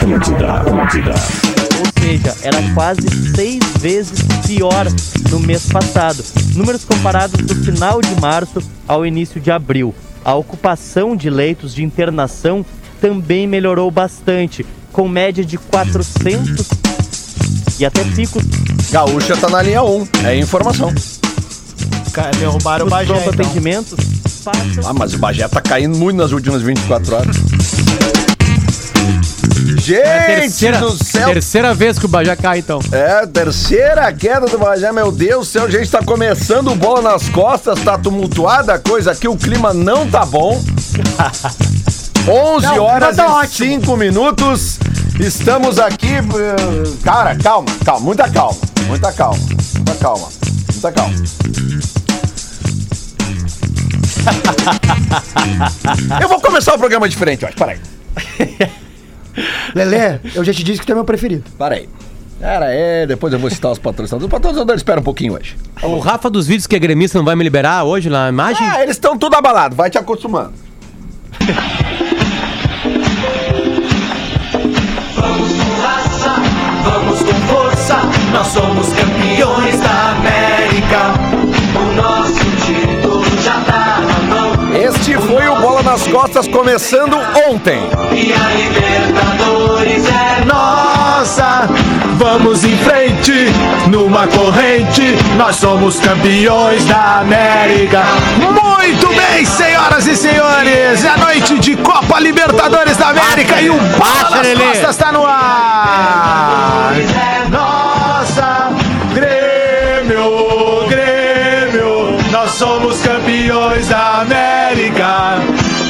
Atlântida, Atlântida. ou seja, era quase seis vezes pior no mês passado. Números comparados do final de março ao início de abril. A ocupação de leitos de internação também melhorou bastante, com média de 400 e até picos Gaúcha tá na linha 1. É informação. Cara, derrubaram o Bagé, pronto então. atendimentos. Passam Ah, mas o Bagé tá caindo muito nas últimas 24 horas. Gente É terceira, do céu! terceira vez que o Bajá cai, então. É, terceira queda do Bagé, meu Deus do céu, gente, tá começando o bola nas costas, tá tumultuada a coisa aqui, o clima não tá bom. 11 Não, horas tá e ótimo. 5 minutos, estamos aqui, eh, cara, calma, calma, muita calma, muita calma, muita calma, muita calma. Eu vou começar o programa diferente hoje, peraí. Lelê, eu já te disse que tu é meu preferido. Para aí. Cara, é, depois eu vou citar os patrocinadores. Os patrocinadores esperam um pouquinho hoje. O Rafa dos vídeos que é gremista não vai me liberar hoje na imagem? Ah, eles estão tudo abalados, vai te acostumando. Vamos com força, nós somos campeões da América. Este foi o Bola nas Costas começando ontem. E a Libertadores é nossa. Vamos em frente, numa corrente. Nós somos campeões da América. Muito bem, senhoras e senhores. É a noite de Copa Libertadores da América e o Bola nas. Costas está no ar. É nossa, Grêmio, Grêmio. Nós somos campeões da América.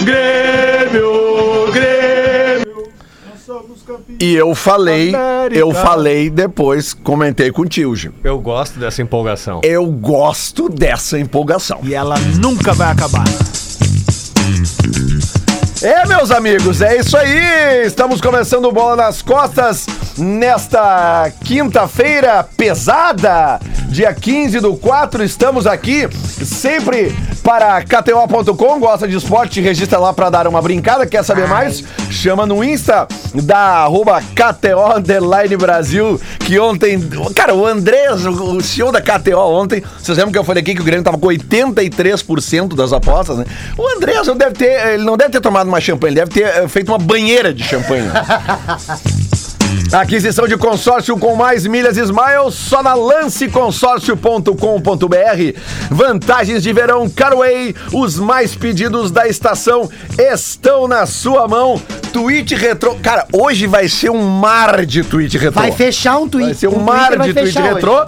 Grêmio, Grêmio. Nós somos campeões. E eu falei, América. eu falei depois, comentei contigo, Gil. Eu gosto dessa empolgação. Eu gosto dessa empolgação. E ela nunca vai acabar. É, meus amigos, é isso aí. Estamos começando o Bola nas Costas nesta quinta-feira pesada, dia 15 do 4. Estamos aqui sempre para KTO.com. Gosta de esporte? Registra lá para dar uma brincada. Quer saber mais? Chama no Insta da arroba KTO Underline Brasil. Que ontem, cara, o Andrés, o CEO da KTO ontem, vocês lembram que eu falei aqui que o Grêmio tava com 83% das apostas, né? O Andrés não deve ter, ele não deve ter tomado uma champanhe, ele deve ter eh, feito uma banheira de champanhe. Aquisição de consórcio com mais milhas Smiles só na lanceconsórcio.com.br. Vantagens de verão Carway. Os mais pedidos da estação estão na sua mão. Tweet retrô. Cara, hoje vai ser um mar de tweet retrô. Vai fechar um tweet. Vai ser um O mar de tweet hoje. retrô.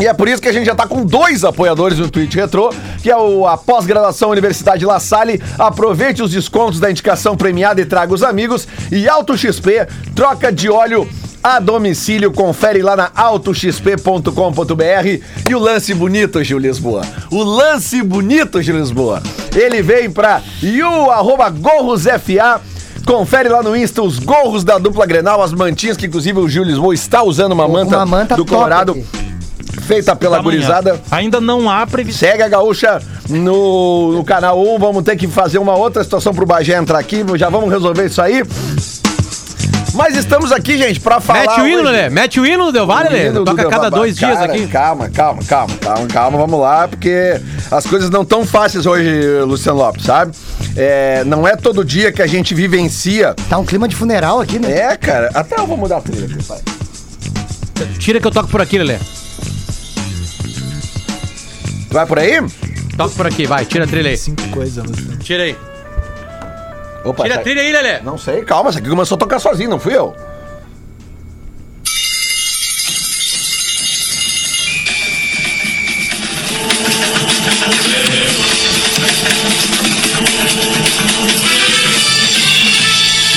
E é por isso que a gente já tá com dois apoiadores no Twitch Retro, que é o, a pós-graduação Universidade La Salle. Aproveite os descontos da indicação premiada e traga os amigos. E Auto XP, troca de óleo a domicílio. Confere lá na autoxp.com.br. E o lance bonito, Gil Lisboa. O lance bonito, Gil Lisboa. Ele vem pra you, arroba gorrosfa. Confere lá no Insta os gorros da dupla Grenal, as mantinhas que inclusive o Gil Lisboa está usando uma manta, Uma manta do Colorado. aqui. Feita pela gurizada. Ainda não há previsão. Segue a gaúcha no, no canal 1. Vamos ter que fazer uma outra situação pro Bagé entrar aqui. Já vamos resolver isso aí. Mas estamos aqui, gente, pra falar. Mete o hino, hoje- Lelê. Mete o hino do Del Valle, do Toca a Del cada dois dias Cara, aqui. Calma, calma, calma, calma, calma, vamos lá, porque as coisas não tão fáceis hoje, Luciano Lopes, sabe? É, não é todo dia que a gente vivencia. Tá um clima de funeral aqui, né? É, cara, até eu vou mudar a trilha aqui, pai. Tira que eu toco por aqui, Lelê. Vai por aí? Toca por aqui, vai. Tira a trilha aí. Cinco coisas, Luciano. Tira aí. Opa, Tira a tá- trilha aí, Lelê. Não sei, calma, isso aqui começou a tocar sozinho, não fui eu.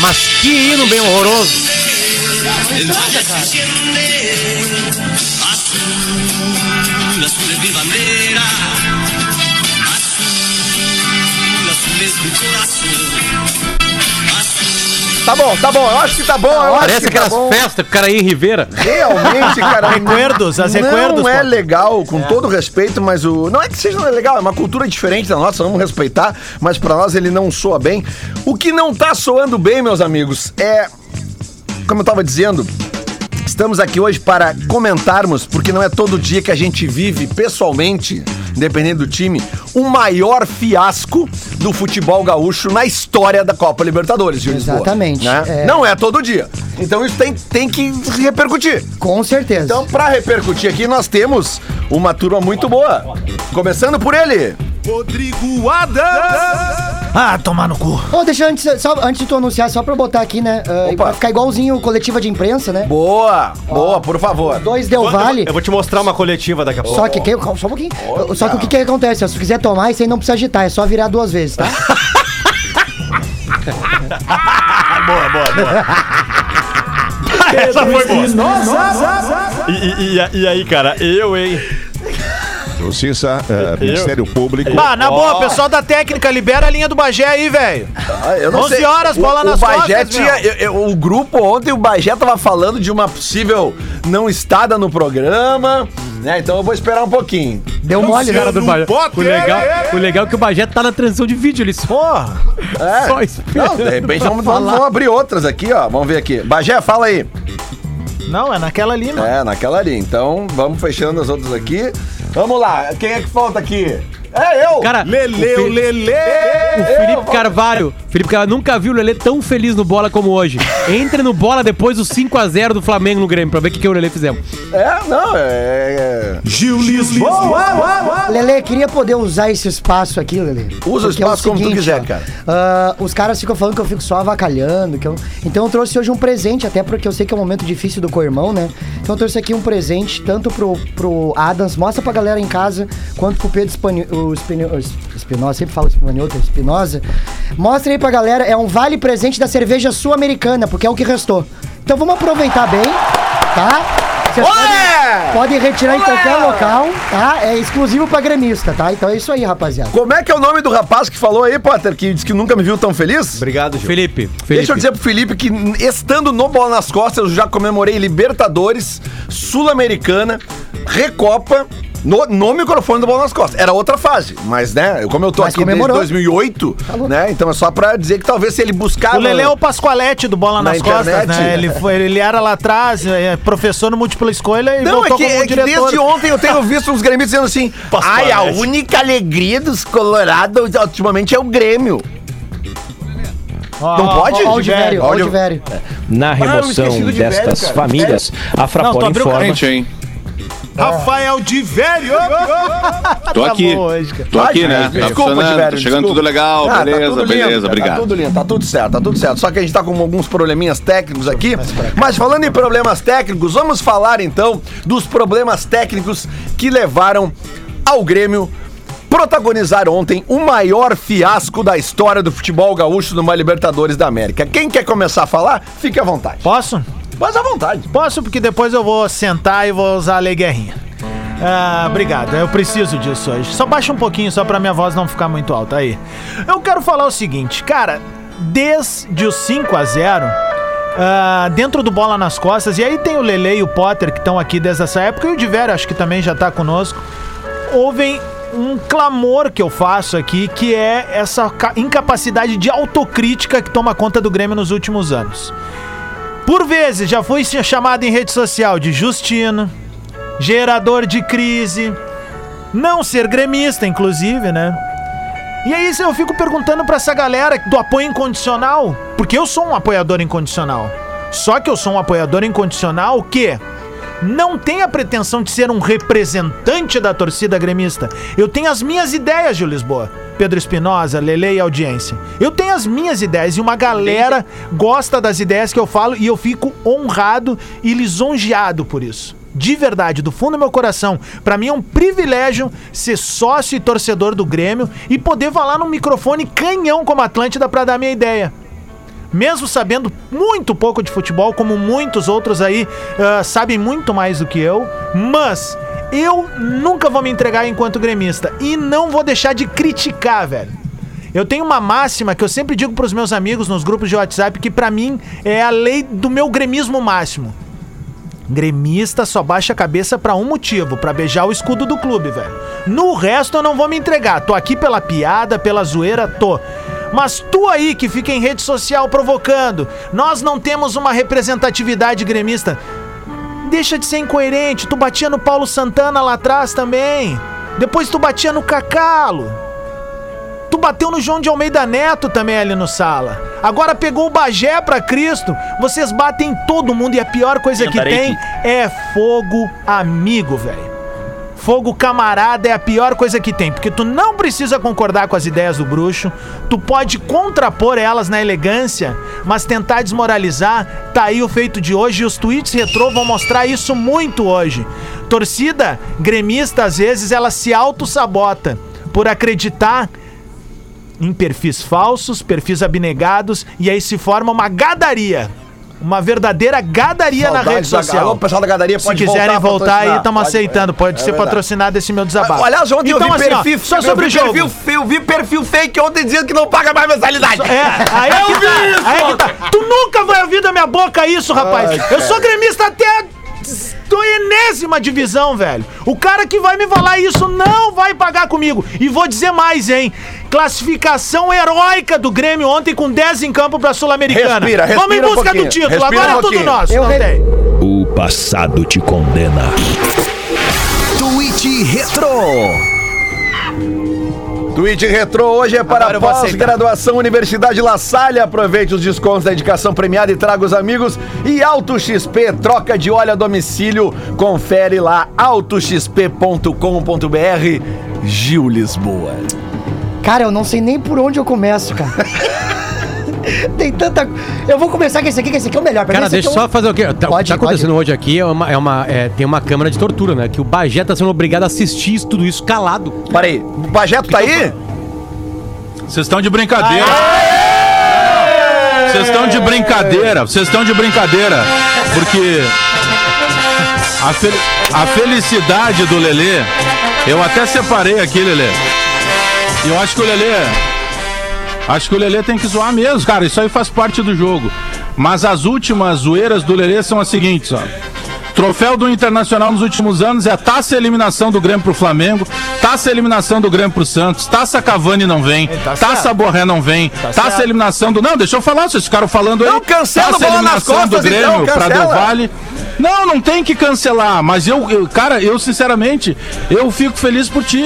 Mas que hino bem horroroso. Azul, azul corazón. Tá bom, tá bom, eu acho que tá bom, eu acho Parece que tá aquelas bom. festas que o cara ia em Ribeira. Realmente, cara. Recuerdos, as recuerdos, Não é pô. legal, com todo respeito, mas o. Não é que seja legal, é uma cultura diferente da nossa, vamos respeitar, mas pra nós ele não soa bem. O que não tá soando bem, meus amigos, é. como eu tava dizendo, estamos aqui hoje para comentarmos, porque não é todo dia que a gente vive pessoalmente, independente do time, o maior fiasco do futebol gaúcho na história da Copa Libertadores, de Lisboa. Exatamente. né? É. Não é todo dia. Então isso tem, tem que repercutir. Com certeza. Então, pra repercutir aqui, nós temos uma turma muito boa. Começando por ele. Rodrigo Adams. Ah, tomar no cu. Ô, deixa eu antes, só, antes de tu anunciar, só pra botar aqui, né? Uh, Opa. pra ficar igualzinho coletiva de imprensa, né? Boa, boa, por favor. Dois Del Valle. Eu vou te mostrar uma coletiva daqui a pouco. Só que, que só um pouquinho. Só que o que, que acontece? Se tu quiser tomar, isso aí não precisa agitar, é só virar duas vezes, tá? boa, boa, boa. Essa foi boa. E, e- e- e aí, cara, eu, hein? Justiça, eh, Ministério Público. Bah, na boa, pessoal da técnica, libera a linha do Bagé aí, velho. Ah, eu 11 horas, bola o, nas o Bagé costas, tinha, eu- eu- O grupo ontem, o Bagé tava falando de uma possível não estada no programa, né? Então eu vou esperar um pouquinho. Deu mole, né? Cara do Bagé. O legal, o legal é que o Bagé tá na transição de vídeo, ele só. É. só espera. Não, de repente vamos, vamos- vamos abrir outras aqui, ó. Vamos ver aqui. Bagé, fala aí. Não, é naquela ali, mano. É, naquela ali. Então, vamos fechando as outras aqui. Vamos lá. Quem é que falta aqui? É eu! Cara, Leleu, o, Lele. o Felipe Carvalho. Felipe Carvalho nunca viu o Lelê tão feliz no bola como hoje. Entre no bola depois do 5x0 do Flamengo no Grêmio, pra ver o que, que eu o Lelê fizemos. É, não, é. é- Gil Lisboa. Lele, queria poder usar esse espaço aqui, Lele. Usa o Porque é espaço como tu quiser, cara. ah, os caras ficam falando que eu fico só avacalhando. Que eu... Então eu trouxe hoje um presente, até porque eu sei que é um momento difícil do co-irmão, né? Então eu trouxe aqui um presente, tanto pro, pro Adams, mostra pra galera em casa, quanto pro Pedro Espani... o Espinosa, sempre falo Espinosa. Mostra aí pra galera, é um vale presente da cerveja sul-americana, porque é o que restou. Então vamos aproveitar bem, tá? Vocês podem, podem retirar em qualquer local, tá? É exclusivo pra gremista, tá? Então é isso aí, rapaziada. Como é que é o nome do rapaz que falou aí, Potter, que disse que nunca me viu tão feliz? Obrigado, Gil. Felipe, Felipe. Deixa eu dizer pro Felipe que, estando no Bola nas Costas, eu já comemorei Libertadores, Sul-Americana, Recopa, no, no microfone do Bola nas Costas. Era outra fase, mas, né, como eu tô Mas aqui comemorou. desde 2008, né, então é só pra dizer que talvez se ele buscar... O Lele é o Pascoalete do Bola Na nas costas, internet. né? Ele, foi, ele era lá atrás, é, professor no múltipla escolha e Não, é voltou que, como é que diretor. desde ontem eu tenho visto uns gremistas dizendo assim: Ai, a única alegria dos Colorados ultimamente é o Grêmio. Ó, Não ó, pode? ó, Ó, o de velho, ó, o de velho. Na eu remoção esqueci do de destas cara. famílias, a Não, tu Fraport abriu o informa. hein? Rafael de Velho! Tô aqui. bom hoje, cara. Tô aqui, né? gente, Tá desculpa, funcionando, Tiverio, tá chegando desculpa. tudo legal, Ah, beleza, tudo lindo, beleza, cara, obrigado. Tá tudo lindo, tá tudo certo, tá tudo certo. Só que a gente tá com alguns probleminhas técnicos aqui. Mas falando em problemas técnicos, vamos falar então dos problemas técnicos que levaram ao Grêmio protagonizar ontem o maior fiasco da história do futebol gaúcho numa Libertadores da América. Quem quer começar a falar, fique à vontade. Posso? Mas à vontade. Posso, porque depois eu vou sentar e vou usar a Lei Guerrinha. Ah, obrigado. Eu preciso disso hoje. Só baixa um pouquinho, só pra minha voz não ficar muito alta aí. Eu quero falar o seguinte, cara, desde o 5 a 0 ah, dentro do Bola nas Costas, e aí tem o Lele e o Potter que estão aqui desde essa época, e o Diver acho que também já tá conosco. Houve um clamor que eu faço aqui, que é essa ca- incapacidade de autocrítica que toma conta do Grêmio nos últimos anos. Por vezes já fui chamado em rede social de Justino, gerador de crise, não ser gremista, inclusive, né? E aí eu fico perguntando pra essa galera do apoio incondicional, porque eu sou um apoiador incondicional. Só que eu sou um apoiador incondicional que não tem a pretensão de ser um representante da torcida gremista. Eu tenho as minhas ideias, Gil Lisboa. Pedro Espinosa, Lele e audiência. Eu tenho as minhas ideias e uma galera gosta das ideias que eu falo e eu fico honrado e lisonjeado por isso. De verdade, do fundo do meu coração. Pra mim é um privilégio ser sócio e torcedor do Grêmio e poder falar num microfone canhão como Atlântida pra dar minha ideia mesmo sabendo muito pouco de futebol, como muitos outros aí ah, sabem muito mais do que eu, mas eu nunca vou me entregar enquanto gremista e não vou deixar de criticar, velho. Eu tenho uma máxima que eu sempre digo pros meus amigos nos grupos de WhatsApp que pra mim é a lei do meu gremismo máximo. Gremista só baixa a cabeça pra um motivo, pra beijar o escudo do clube, velho. No resto eu não vou me entregar. Tô aqui pela piada, pela zoeira, tô. Mas tu aí que fica em rede social provocando, nós não temos uma representatividade gremista. Deixa de ser incoerente. Tu batia no Paulo Santana lá atrás também. Depois tu batia no Cacalo. Tu bateu no João de Almeida Neto também ali no sala. Agora pegou o Bagé pra Cristo. Vocês batem em todo mundo e a pior coisa que tem é fogo amigo, velho. Fogo camarada é a pior coisa que tem, porque tu não precisa concordar com as ideias do bruxo, tu pode contrapor elas na elegância, mas tentar desmoralizar, tá aí o feito de hoje e os tweets retrô vão mostrar isso muito hoje. Torcida gremista, às vezes, ela se auto-sabota por acreditar em perfis falsos, perfis abnegados, e aí se forma uma gadaria. Uma verdadeira gadaria na rede Saudades da- social. Alô, pessoal da gadaria, Se pode quiserem voltar aí, estamos aceitando. é, Pode é ser verdade. patrocinado esse meu desabafo. Aliás, ontem Então, eu vi assim, ó, perfil, só eu sobre o vi jogo. perfil, eu vi perfil fake ontem dizendo que não paga mais mensalidade. É, aí é que tá, aí é que tá. Tu nunca vai ouvir da minha boca isso, rapaz. eu sou gremista até a do enésima divisão, velho. O cara que vai me falar isso não vai pagar comigo. E vou dizer mais, hein? Classificação heróica do Grêmio ontem com 10 em campo pra Sul-Americana. Respira, respira Vamos em um busca do pouquinho. título. Respira Agora um é tudo nosso. Eu re-. O passado te condena. Tweet Retro. Tweet Retro hoje é para pós-graduação Universidade La Salle. Aproveite os descontos da indicação premiada e traga os amigos. E Auto XP, troca de óleo a domicílio. Confere lá autoxp.com.br. Gil Lisboa. Cara, eu não sei nem por onde eu começo, cara. Tem tanta. Eu vou começar com esse aqui, que esse aqui é o melhor. Pra Cara, deixa eu é o- só fazer o quê? Tá, Pode, tá acontecendo pode. hoje aqui é uma, é uma, é, tem uma câmara de tortura, né? Que o Bagé tá sendo obrigado a assistir isso, tudo isso calado. Peraí, o Bajeto tá aí? Vocês estão de brincadeira. Vocês estão de brincadeira. Vocês estão de brincadeira. Porque a, fel- a felicidade do Lelê, eu até separei aqui, Lelê. Eu acho que o Lelê. Acho que o Lelê tem que zoar mesmo, cara. Isso aí faz parte do jogo. Mas as últimas zoeiras do Lelê são as seguintes, ó. Troféu do Internacional nos últimos anos é a taça eliminação do Grêmio pro Flamengo, taça eliminação do Grêmio pro Santos, taça Cavani não vem, tá taça. Borré não vem, taça certo. eliminação do. Não, deixa eu falar, vocês ficaram falando aí. Não, cancela taça a bola nas eliminação costas, do Grêmio então, pra. Del Valle. Não, não tem que cancelar, mas eu, eu- cara, eu sinceramente, eu fico feliz por ti.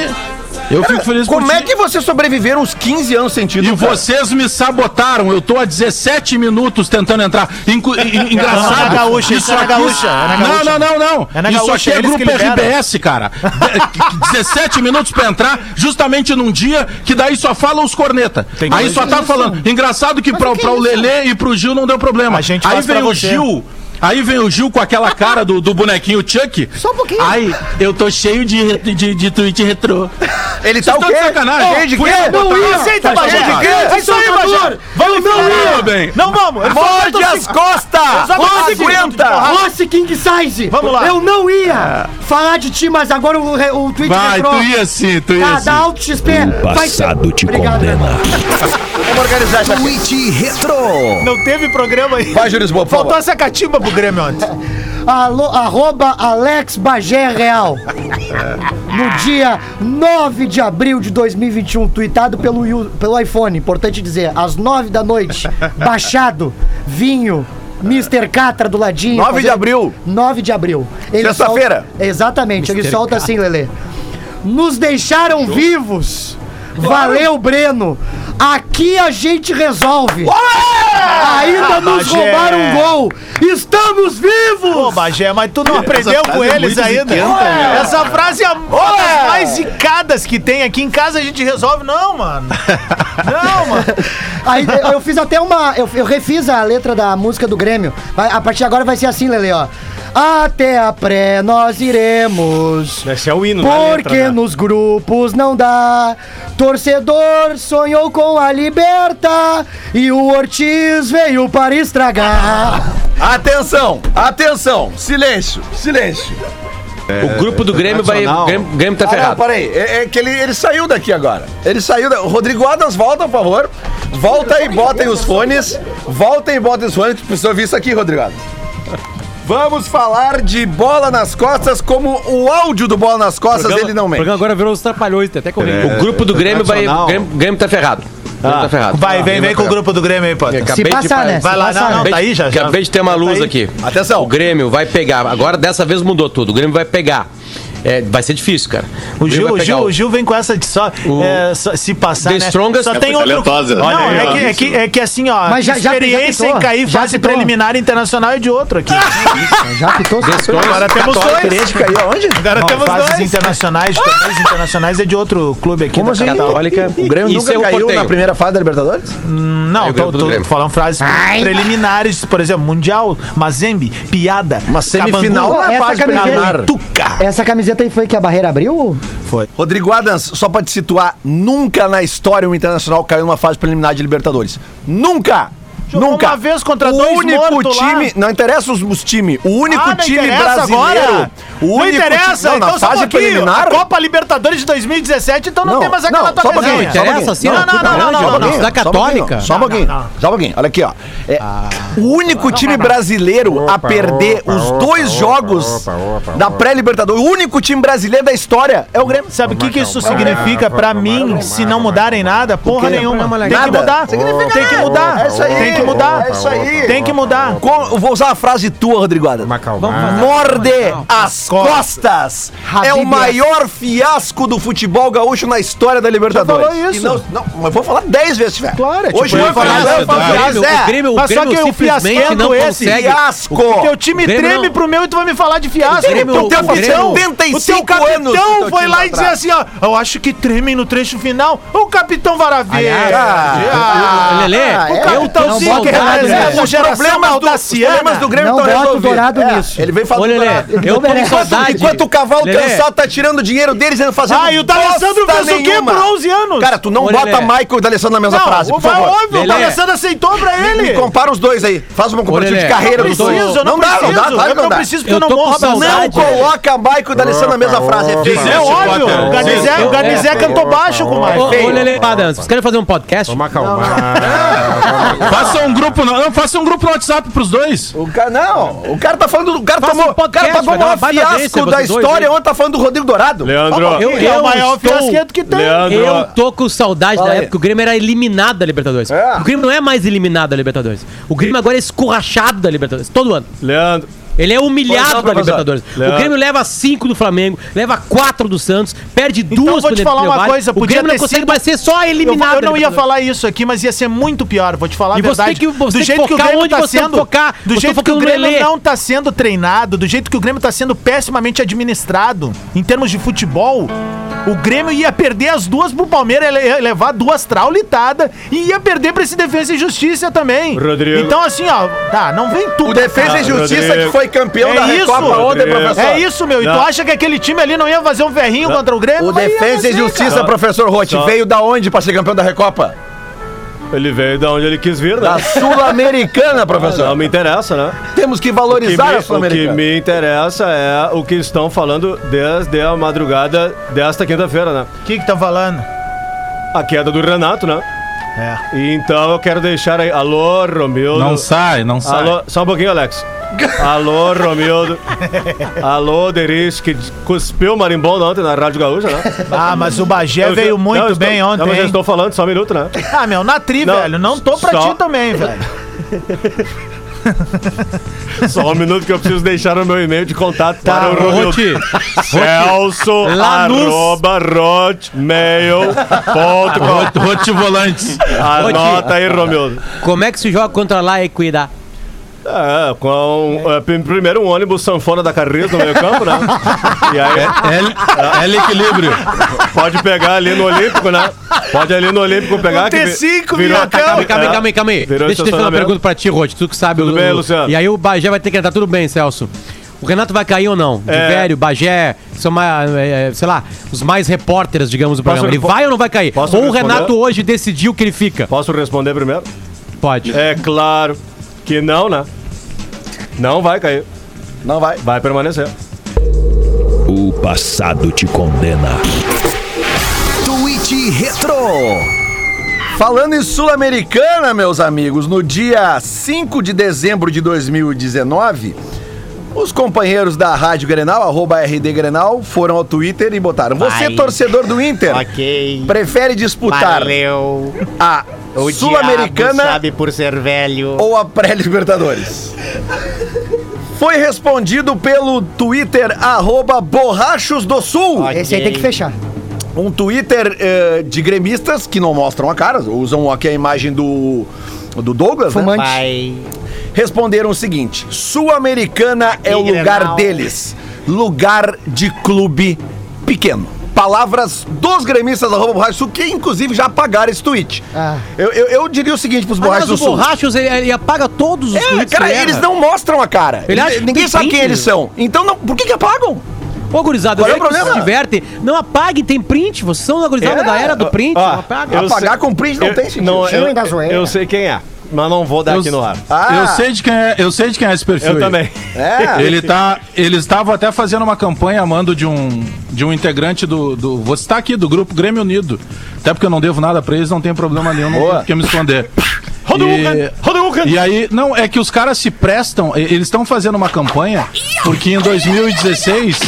Eu fico feliz por Como ti. é que vocês sobreviveram uns 15 anos sem E cara? vocês me sabotaram. Eu tô há 17 minutos tentando entrar. Engraçado. Não, é na gaúcha, isso é na aqui- gaúcha, é Não, gaúcha. não, não, não. É na isso gaúcha, aqui é eles grupo. RBS, cara. De- 17 minutos pra entrar, justamente num dia que daí só falam os corneta. Tem Aí só tá falando. Engraçado que pra, o que pra é o? Lelê e pro Gil não deu problema. A gente Aí vem o você. Gil. Aí vem o Gil com aquela cara do, do bonequinho Chuck. Só um pouquinho. Ai, eu tô cheio de, de, de tweet retrô. Ele tá Vocês o quê? de sacanagem. Cheio de quê? botar- ia. Aceita, Tá cheio de quê? É isso aí, Bagé. Vamos não bem. Não vamos. Morde as costas! Exatamente. Aguenta! Rossi King Size! Vamos lá. Eu não ia falar de ti, mas agora o, tweet Vai, retrô. tu ia sim, tu ia Tá, sim. da Auto XP. O vai passado te Obrigado, condena. Vamos organizar isso aqui. Tweet Retro. Não teve programa aí. Vai, Gil Lisboa, por Faltou favor. essa catimba pro Grêmio ontem. Alô, arroba Alex Bagé Real. No dia 9 de abril de 2021, tweetado pelo, Yu- pelo iPhone, importante dizer, às 9 da noite, baixado, vinho, Mr. Catra do ladinho. 9 de fazendo- abril. 9 de abril. Ele Sexta-feira. solta- Exatamente, ele solta assim, Lelê. Nos deixaram vivos. Valeu, Breno. Aqui a gente resolve. Ainda nos Bagé. roubaram um gol. Estamos vivos! Pô, Bagé, mas tu não aprendeu com é eles ainda. zicanta, meu. Essa frase é uma das mais zicadas que tem aqui em casa. A gente resolve. Não, mano. Não, mano. Aí eu eu fiz até uma. Eu, eu refiz a letra da música do Grêmio. Vai- a partir de agora vai ser assim, Lele, ó. Até a pré nós iremos. Esse é o hino Porque nos grupos não dá. Torcedor sonhou com a liberta. E o Ortiz veio para estragar. Atenção, atenção, silêncio, silêncio. O grupo do Grêmio vai. O Grêmio, Grêmio tá Ah, não, ferrado. peraí, é, é que ele, ele saiu daqui agora. Ele saiu. Da... Rodrigo Adams, volta, por favor. Volta e botem os fones. Voltem e botem os fones, precisa ouvir isso aqui, Rodrigo Adams. Vamos falar de bola nas costas, como o áudio do bola nas costas ele não O mente. programa agora virou os trapalhões, tem até correndo. O grupo do Grêmio vai. O. Grêmio, o Grêmio tá ferrado. Grêmio tá ferrado. Vai, vem, vem com o grupo do Grêmio aí. Acabei Se passar, né? Vai Se lá, passar, não, não, tá aí já. já. Acabei de ter uma Tá luz aí. aqui. Atenção. O Grêmio vai pegar. Agora dessa vez mudou tudo. O Grêmio vai pegar. É, vai ser difícil, cara. O Gil, o, Gil, o Gil vem com essa de só, O- é, só- se passar, The né? Strongest- Só É tem outro... talentosa. Não, Olha aí, é ó. que, é, que, é que assim, ó, Mas já- já- experiência já em cair Já fase pitou? preliminar internacional é de outro aqui. Já pitou? Agora temos dois. Caiu aonde? Agora Não, temos fases dois. internacionais, torneios internacionais é de outro clube aqui Como da assim? Católica. O Grêmio nunca seu caiu na primeira fase da Libertadores? Não, Aí o tô, falando frases preliminares, por exemplo, Mundial, Mazembe, Piada, Uma semifinal camiseta-. Tuca. Essa camiseta aí foi que a barreira abriu? Foi. Rodrigo Adams, só pra te situar, nunca na história o Internacional caiu numa fase preliminar de Libertadores. Nunca! Jogou nunca! uma vez contra o dois único mortos lá. time, não interessa os, os times, o único Ah, não time brasileiro, agora? o não único interessa, time, não, então na só um fase pouquinho. preliminar, A Copa Libertadores de 2017, então não, Não, tem mais aquela não, tua só resenha. Interessa, Não, não, não, não, não, Só um Católica. Só um pouquinho, só um pouquinho. Olha aqui, ó. É, o único time brasileiro a perder os dois jogos da pré-Libertadores, o único time brasileiro da história é o Grêmio. Sabe o que, que isso significa pra mim, se não mudarem nada? Porra nenhuma. Tem que Nada. mudar. Tem que mudar. É isso aí. Tem que mudar. É isso aí. Tem que mudar. Com- eu vou usar uma frase tua, Rodrigo Adams. Morde as costas. É o maior fiasco do futebol gaúcho na história da Libertadores. Falou isso. E não, não, mas eu vou falar 10 vezes tiver. Claro, é tipo Hoje eu vou falar, eu vou falar O 10 Grêmio, é. o Grêmio, o Mas só Grêmio que o simplesmente fiasquento não esse, consegue. Fiasco. Teu time Grêmio treme não- pro meu e tu vai me falar de fiasco. Grêmio- o teu o capitão, Grêmio- o teu 75 capitão anos teu foi time lá e dizer trás. assim, ó, eu acho que tremem no trecho final. O capitão Varaveira. Ah, Lelê, ah, o é. não Zico, é, nisso. a Os geração problemas, do, os problemas do Grêmio Não estão o resolvidos. Dourado É, nisso. Ele vem falando Ô, do Lelê, Dourado. eu tô com saudade. Enquanto o cavalo Lelê, cansado tá tirando o dinheiro deles e não fazendo Ah, e o D'Alessandro fez o quê por 11 anos? Cara, tu não Ô, bota Lelê. Michael e D'Alessandro na mesma não, frase, o por favor. óbvio, o Lelê. D'Alessandro aceitou pra Me ele. compara os dois aí. Faz uma comparativa de carreira dos não dois. preciso, eu não, dá, preciso. não eu não não dá. preciso porque Eu não morro Não coloca Michael e D'Alessandro na mesma frase. É. É óbvio, o Garnizé, o Garnizé cantou baixo com o Michael. ô, Lelê vocês querem fazer um podcast? Faça um grupo, no- não, faça um grupo no WhatsApp pros dois. O cara, não, o cara tá falando. O cara Faça tomou. um o cara podcast, pagou vai dar o uma maior audiência, fiasco da vocês dois história. aí. Ontem tá falando do Rodrigo Dourado. Leandro, Eu, Que é eu o maior estou- fiasquento que tem. Leandro, Eu tô com saudade da Fala aí. época que o Grêmio era eliminado da Libertadores. É. O Grêmio não é mais eliminado da Libertadores. O Grêmio agora é escorrachado da Libertadores. Todo ano. Leandro, Ele é humilhado professor. Libertadores. O Grêmio leva 5 do Flamengo, leva 4 do Santos, perde duas Então vou pro te falar uma coisa, O Grêmio não consegue sido- mais ser só Eu, eliminado. eu da não ia falar isso aqui, mas ia ser muito pior. Vou te falar a verdade. que- você do tem que jeito que o Grêmio onde tá sendo, focar. do Eu jeito que o Grêmio não tá sendo treinado, do jeito que o Grêmio tá sendo pessimamente administrado em termos de futebol, o Grêmio ia perder as duas pro Palmeiras, ia ia levar duas traulitadas e ia perder pra esse Defesa e Justiça também. Rodrigo. Então assim, ó, tá, não vem tudo. O Defesa e Justiça Rodrigo. que foi campeão É da isso, Recopa ontem, professor. É isso, meu. E tu Não. acha que aquele time ali não ia fazer um ferrinho contra o Grêmio? O Mas Defesa e Justiça, cara. professor Rotti, veio da onde pra ser campeão da Recopa? Ele veio da onde ele quis vir, Da né? Sul-Americana, professor. Não me interessa, né? Temos que O que, valorizar me, a o que Sul-Americana. me interessa é o que estão falando desde a madrugada desta quinta-feira, né? O que que tá falando? A queda do Renato, né? É. Então eu quero deixar aí. Alô, Romildo. Não sai, não sai. Alô, só um pouquinho, Alex. Alô, Romildo. Alô, Deris, que cuspiu o marimbondo ontem na Rádio Gaúcha, né? Ah, mas o Bagé Eu- veio não, muito estou- bem ontem. Não, mas eu estou falando só um minuto, né? Ah, meu, na tri, Não, velho. Não tô pra só- ti também, velho. Só um minuto que eu preciso deixar o meu e-mail de contato Tá, para o. Rote. Celso arroba hotmail.com Rote volantes. Anota aí, Romildo. Como é que se joga contra lá e cuidar? É, com é, prim- primeiro um ônibus sanfona da Carris no meio campo, né? E aí É, é equilíbrio. pode pegar ali no Olímpico, né? Pode ali no Olímpico pegar vi- T5, virou minhacão. Calma aí, calma aí, É. calma aí, calma aí. Virou Deixa eu fazer uma pergunta pra ti, Rod. Tu que sabe. Tudo o- bem, o- Luciano? E aí o Bagé vai ter que entrar tudo bem, Celso. O Renato vai cair ou não? De É. velho, Bagé, são mais, é, é, sei lá, os mais repórteres, digamos, do Posso programa. Ele vai ou não vai cair? Posso ou o responder? Renato hoje decidiu que ele fica? Posso responder primeiro? Pode. É claro que não, né? Não vai cair. Não vai. Vai permanecer. O passado te condena. Tweet Retro. Falando em Sul-Americana, meus amigos, no dia 5 de dezembro de 2019, Os companheiros da Rádio Grenal, arroba RD Grenal, foram ao Twitter e botaram. Você, Vai. torcedor do Inter, Ok. prefere disputar Valeu. a O Sul-Americana sabe por ser velho. ou a pré-Libertadores? Foi respondido pelo Twitter, arroba Borrachos do Sul. Esse aí tem que fechar. Um Twitter eh, de gremistas que não mostram a cara, usam aqui a imagem do, do Douglas, né? Fumante. Vai. Responderam o seguinte: Sul-Americana é o lugar deles. Lugar de clube pequeno. Palavras dos gremistas da Arroba Borracha Sul, que inclusive já apagaram esse tweet. Ah. Eu, eu, eu diria o seguinte pros Borrachos do o Sul. Borrachos, ele, ele apaga todos os É, tweets cara, ele eles erra. não mostram a cara. Ele que Ninguém sabe quem eles são. Então, não, por que, que apagam? Ô, gurizada, Qual é eu o problema? se divertem. Não apague, tem print. Vocês são da gurizada É, da era do print. ó, não apaga. Eu Apagar sei- com print não Eu- tem sentido. Não, eu, da zoeira. eu sei quem é, mas não vou dar Eu- aqui no ar. Ah, Eu sei de quem é, eu sei de quem é esse perfil. Eu aí. também. É. Ele tá, eles estavam até fazendo uma campanha amando de um, de um integrante do, do. Vou citar aqui, do grupo Grêmio Unido. Até porque eu não devo nada pra eles, não tem problema nenhum, não Boa. tem por que me esconder. Hadouken! E aí, não, é que os caras se prestam, e- eles estão fazendo uma campanha, porque em 2016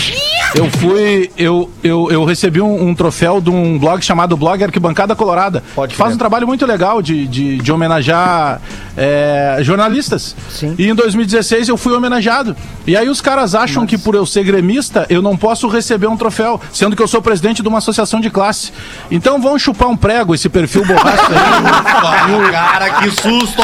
eu fui, eu, eu, eu recebi um, um troféu de um blog chamado Blog Arquibancada Colorada, Pode que faz um trabalho muito legal de, de, de homenagear é, jornalistas. Sim. E em 2016 eu fui homenageado. E aí os caras acham que por eu ser gremista, eu não posso receber um troféu, sendo que eu sou presidente de uma associação de classe. Então vão chupar um prego esse perfil borracho aí. Cara, que susto!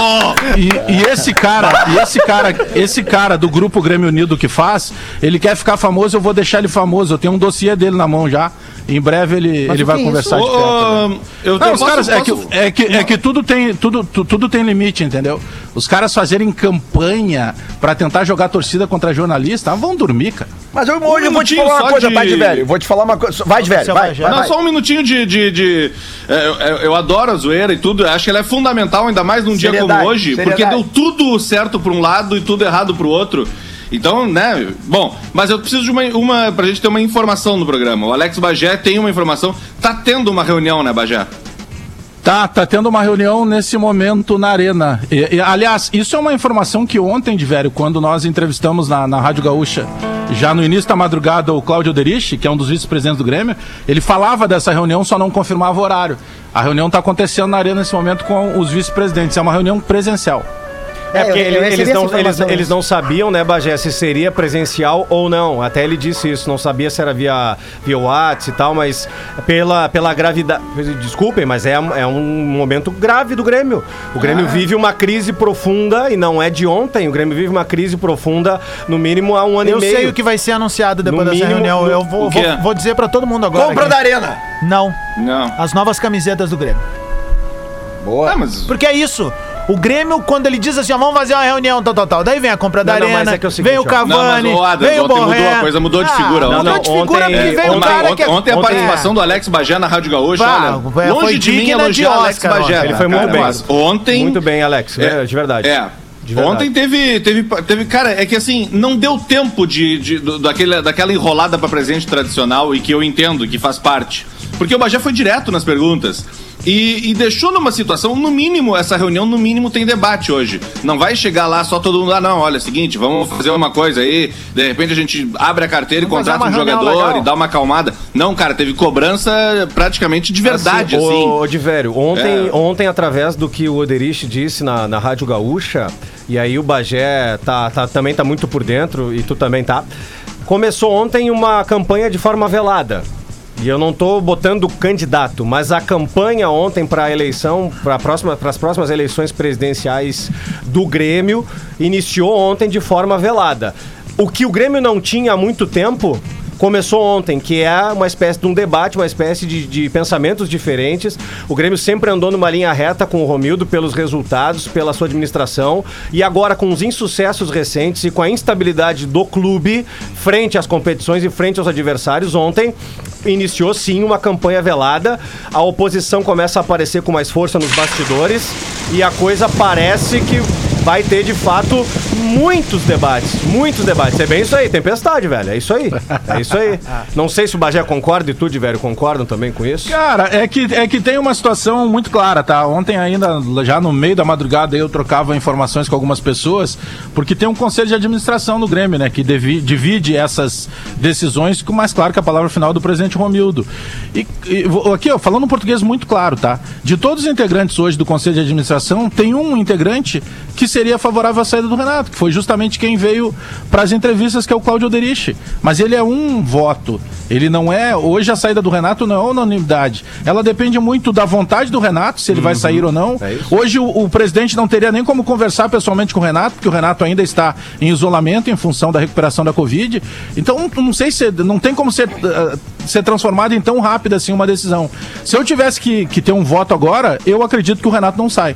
E, e esse cara, e esse cara, esse cara do grupo Grêmio Unido que faz, ele quer ficar famoso, eu vou deixar ele famoso. Eu tenho um dossiê dele na mão já. Em breve ele, Mas ele vai é conversar Ô, de perto. né? eu Não, tenho- os posso- caras, é, que, posso- é, que, é que tudo tem, tudo, tu- tudo tem limite, entendeu? Os caras fazerem campanha pra tentar jogar torcida contra jornalista, ah, vão dormir, cara. Mas eu, hoje eu vou te falar uma só coisa, de- vai de velho. Vou te falar uma coisa. Vai de velho, vai. Bagé. vai, Não, vai. só um minutinho de. de, de- é, eu, eu- eu adoro a zoeira e tudo. Acho que ela é fundamental, ainda mais num dia Seriedade, como hoje, porque seriedade. deu tudo certo pra um lado e tudo errado pro outro. Então, né? Bom, mas eu preciso de uma, uma. pra gente ter uma informação no programa. O Alex Bagé tem uma informação. Tá tendo uma reunião, né, Bagé? Tá, tá tendo uma reunião nesse momento na Arena. E- e, aliás, isso é uma informação que ontem, de velho, quando nós entrevistamos na, na Rádio Gaúcha, já no início da madrugada, o Cláudio Derich, que é um dos vice-presidentes do Grêmio, ele falava dessa reunião, só não confirmava o horário. A reunião está acontecendo na Arena nesse momento com os vice-presidentes. É uma reunião presencial. É porque eu- eu ele- eles, não, eles, informação eles não sabiam, né, Bagé, se seria presencial ou não. Até ele disse isso, não sabia se era via, via WhatsApp e tal, mas pela, pela gravidade. Desculpem, mas é, é um momento grave do Grêmio. O Grêmio vive uma crise profunda, e não é de ontem, o Grêmio vive uma crise profunda, no mínimo há um ano Eu e meio. sei o que vai ser anunciado depois No dessa mínimo, reunião. no- Eu vou, vou, vou dizer pra todo mundo agora. Compra aqui. da arena. Não. Não. As novas camisetas do Grêmio. Boa. Ah, mas. Porque é isso. O Grêmio, quando ele diz assim, ó, vamos fazer uma reunião, tal, tal, tal. Daí vem a compra da Não, não, mas arena, é que é o seguinte, vem o. Cavani, Não, mas vem o ontem Borré. mudou a coisa, mudou de figura. Ah, Não, mudou não, de figura ontem- porque veio um cara ontem- que... é- ontem a participação do Alex Bagé na Rádio Gaúcha, Bah, olha, foi longe de mim de elogiar Alex Bagé. Ele foi muito cara, bem. mas Ontem... Muito bem, Alex, É, de verdade. É. De verdade. Ontem teve, teve, teve. Cara, é que assim, não deu tempo de, de- do- daquele, daquela enrolada pra presente tradicional e que eu entendo, que faz parte. Porque o Bagé foi direto nas perguntas. E, e deixou numa situação, no mínimo, essa reunião, no mínimo, tem debate hoje. Não vai chegar lá só todo mundo, ah, não, olha, é o seguinte, vamos fazer uma coisa aí, de repente a gente abre a carteira Vamos e contrata um jogador legal. e dá uma acalmada. Não, cara, teve cobrança praticamente de verdade, assim. Ô, ô, de velho, ontem, É. ontem, através do que o Oderich disse na, na Rádio Gaúcha, e aí o Bagé tá, tá- também tá muito por dentro, e tu também tá. Começou ontem uma campanha de forma velada. E eu não tô botando candidato, mas a campanha ontem para a eleição, para próxima, as próximas eleições presidenciais do Grêmio, iniciou ontem de forma velada. O que o Grêmio não tinha há muito tempo começou ontem, que é uma espécie de um debate, uma espécie de, de pensamentos diferentes. O Grêmio sempre andou numa linha reta com o Romildo pelos resultados, pela sua administração, e agora com os insucessos recentes e com a instabilidade do clube frente às competições e frente aos adversários, ontem iniciou sim uma campanha velada. A oposição começa a aparecer com mais força nos bastidores e a coisa parece que vai ter de fato muitos debates. Muitos debates. É bem isso aí, tempestade, velho. É isso aí. É isso aí. Não sei se o Bagé concorda e tu, de velho, concordam também com isso? Cara, é que, é que tem uma situação muito clara, tá? Ontem ainda, já no meio da madrugada, eu trocava informações com algumas pessoas, porque tem um conselho de administração no Grêmio, né? Que devi- divide essas decisões com mais claro que a palavra final do presidente Romildo. E, e aqui, ó, falando um português muito claro, tá? De todos os integrantes hoje do conselho de administração, tem um integrante que seria favorável à saída do Renato, que foi justamente quem veio para as entrevistas, que é o Cláudio Oderich. Mas ele é um voto. Ele não é. Hoje a saída do Renato não é unanimidade. Ela depende muito da vontade do Renato, se ele vai sair ou não. Hoje o, o presidente não teria nem como conversar pessoalmente com o Renato, porque o Renato ainda está em isolamento em função da recuperação da Covid. Então não, sei se não tem como ser, eh, ser transformado em tão rápido assim uma decisão. Se eu tivesse que, que ter um voto agora, eu acredito que o Renato não sai.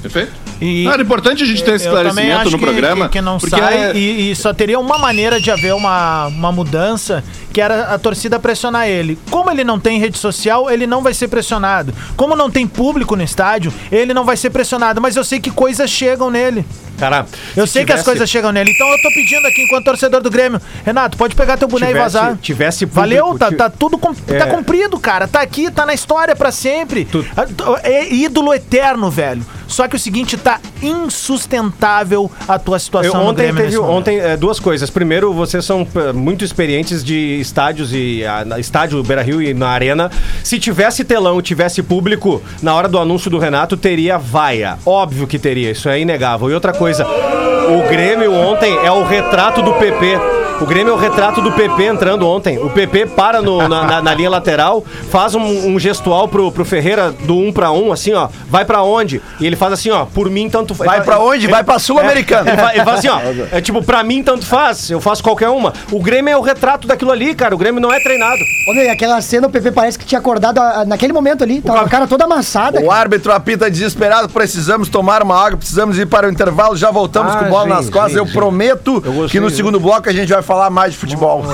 Perfeito? E Não, era importante a gente ter esse esclarecimento no que, programa. Que, que não sai é- e, e só teria uma maneira de haver uma, uma mudança, que era a torcida pressionar ele. Como ele não tem rede social, ele não vai ser pressionado. Como não tem público no estádio, ele não vai ser pressionado. Mas eu sei que coisas chegam nele. Cara, Eu se sei que as tivesse- coisas chegam nele. Então eu tô pedindo aqui, enquanto torcedor do Grêmio, Renato, pode pegar teu boné e Tivesse- vazar. tivesse público, Valeu, tá, tá tudo com- É. tá cumprido, cara. Tá aqui, tá na história pra sempre. Ah, t- É ídolo eterno, velho. Só que o seguinte, tá insustentável a tua Eu, situação no ontem Grêmio teve ontem é, duas coisas. Primeiro, vocês são é, muito experientes de estádios e a, estádio Beira Rio e na Arena. Se tivesse telão, tivesse público, na hora do anúncio do Renato, teria vaia. Óbvio que teria, isso é inegável. E outra coisa, o Grêmio ontem é o retrato do PP. O Grêmio é o retrato do PP entrando ontem. O PP para no- na, na- na linha lateral, faz um, um gestual pro, pro Ferreira do um pra um, assim, ó. Vai pra onde? E ele faz assim, ó. Por mim, tanto faz. Vai pra onde? Vai pra Sul-Americana. É, ele, ele fala assim, ó. É tipo, pra mim tanto faz, eu faço qualquer uma. O Grêmio é o retrato daquilo ali, cara. O Grêmio não é treinado. Ô, meu, e aquela cena o PP parece que tinha acordado ah, naquele momento ali. Tava com a cara toda amassada. O árbitro apita desesperado, precisamos tomar uma água, precisamos ir para o intervalo, já voltamos Ah, com bola nas costas. gente, Eu gente. prometo Eu gostei, que no segundo bloco a gente vai falar mais de futebol.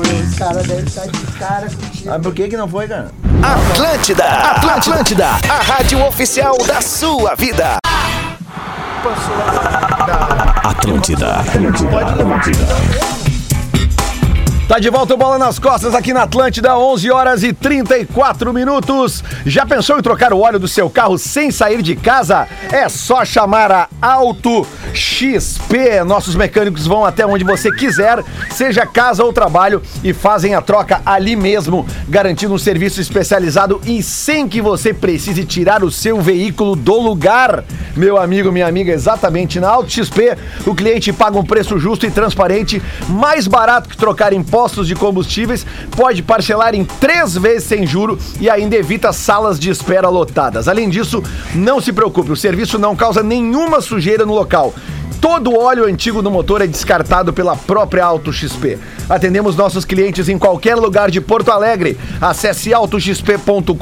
Os caras devem estar de cara contigo. Ah, por que que não foi, cara? Atlântida, Atlântida, a rádio oficial da sua vida. Atlântida. Tá de volta o Bola nas Costas aqui na Atlântida, 11 horas e 34 minutos. Já pensou em trocar o óleo do seu carro sem sair de casa? É só chamar a Auto XP. Nossos mecânicos vão até onde você quiser, seja casa ou trabalho, e fazem a troca ali mesmo, garantindo um serviço especializado e sem que você precise tirar o seu veículo do lugar. Meu amigo, minha amiga, exatamente na Auto XP, o cliente paga um preço justo e transparente, mais barato que trocar impostos de combustíveis, pode parcelar em três vezes sem juro e ainda evita salas de espera lotadas. Além disso, não se preocupe, o serviço não causa nenhuma sujeira no local. Todo óleo antigo do motor é descartado pela própria Auto XP. Atendemos nossos clientes em qualquer lugar de Porto Alegre. Acesse autoxp.com.br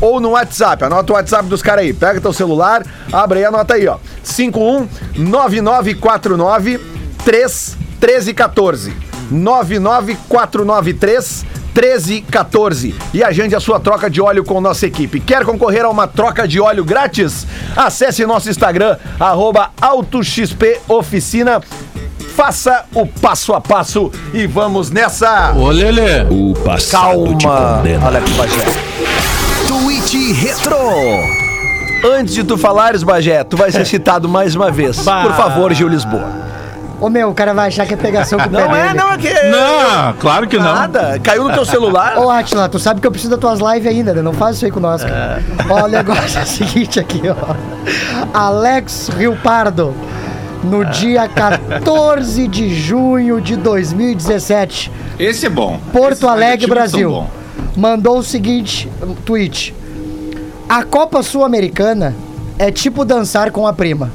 ou no WhatsApp. Anota o WhatsApp dos caras aí. Pega teu celular, abre aí anota aí, ó. 51 9949 3 1314. 99493 1314 e agende a sua troca de óleo com nossa equipe. Quer concorrer a uma troca de óleo grátis? Acesse nosso Instagram, arroba AutoXP Oficina. Faça o passo a passo e vamos nessa. Ô, Lelê. O passado te Calma. Alex Bagé. Tweet Retro. Antes de tu falares, Bagé, tu vai ser citado mais uma vez. Por favor, Gil Lisboa. Ô, meu, o cara vai achar que é pegação com o pé Não é, nele. não é que. Não, claro que não. Nada. Caiu no teu celular. Ô, Atila, tu sabe que eu preciso das tuas lives ainda, né? Não faz isso aí com nós, cara. Ó, o negócio é o seguinte aqui, ó. Alex Rio Pardo, no dia 14 de junho de 2017, Esse é bom. Porto Esses Alegre, adjetivos são Brasil, bons. mandou o seguinte tweet. A Copa Sul-Americana é tipo dançar com a prima.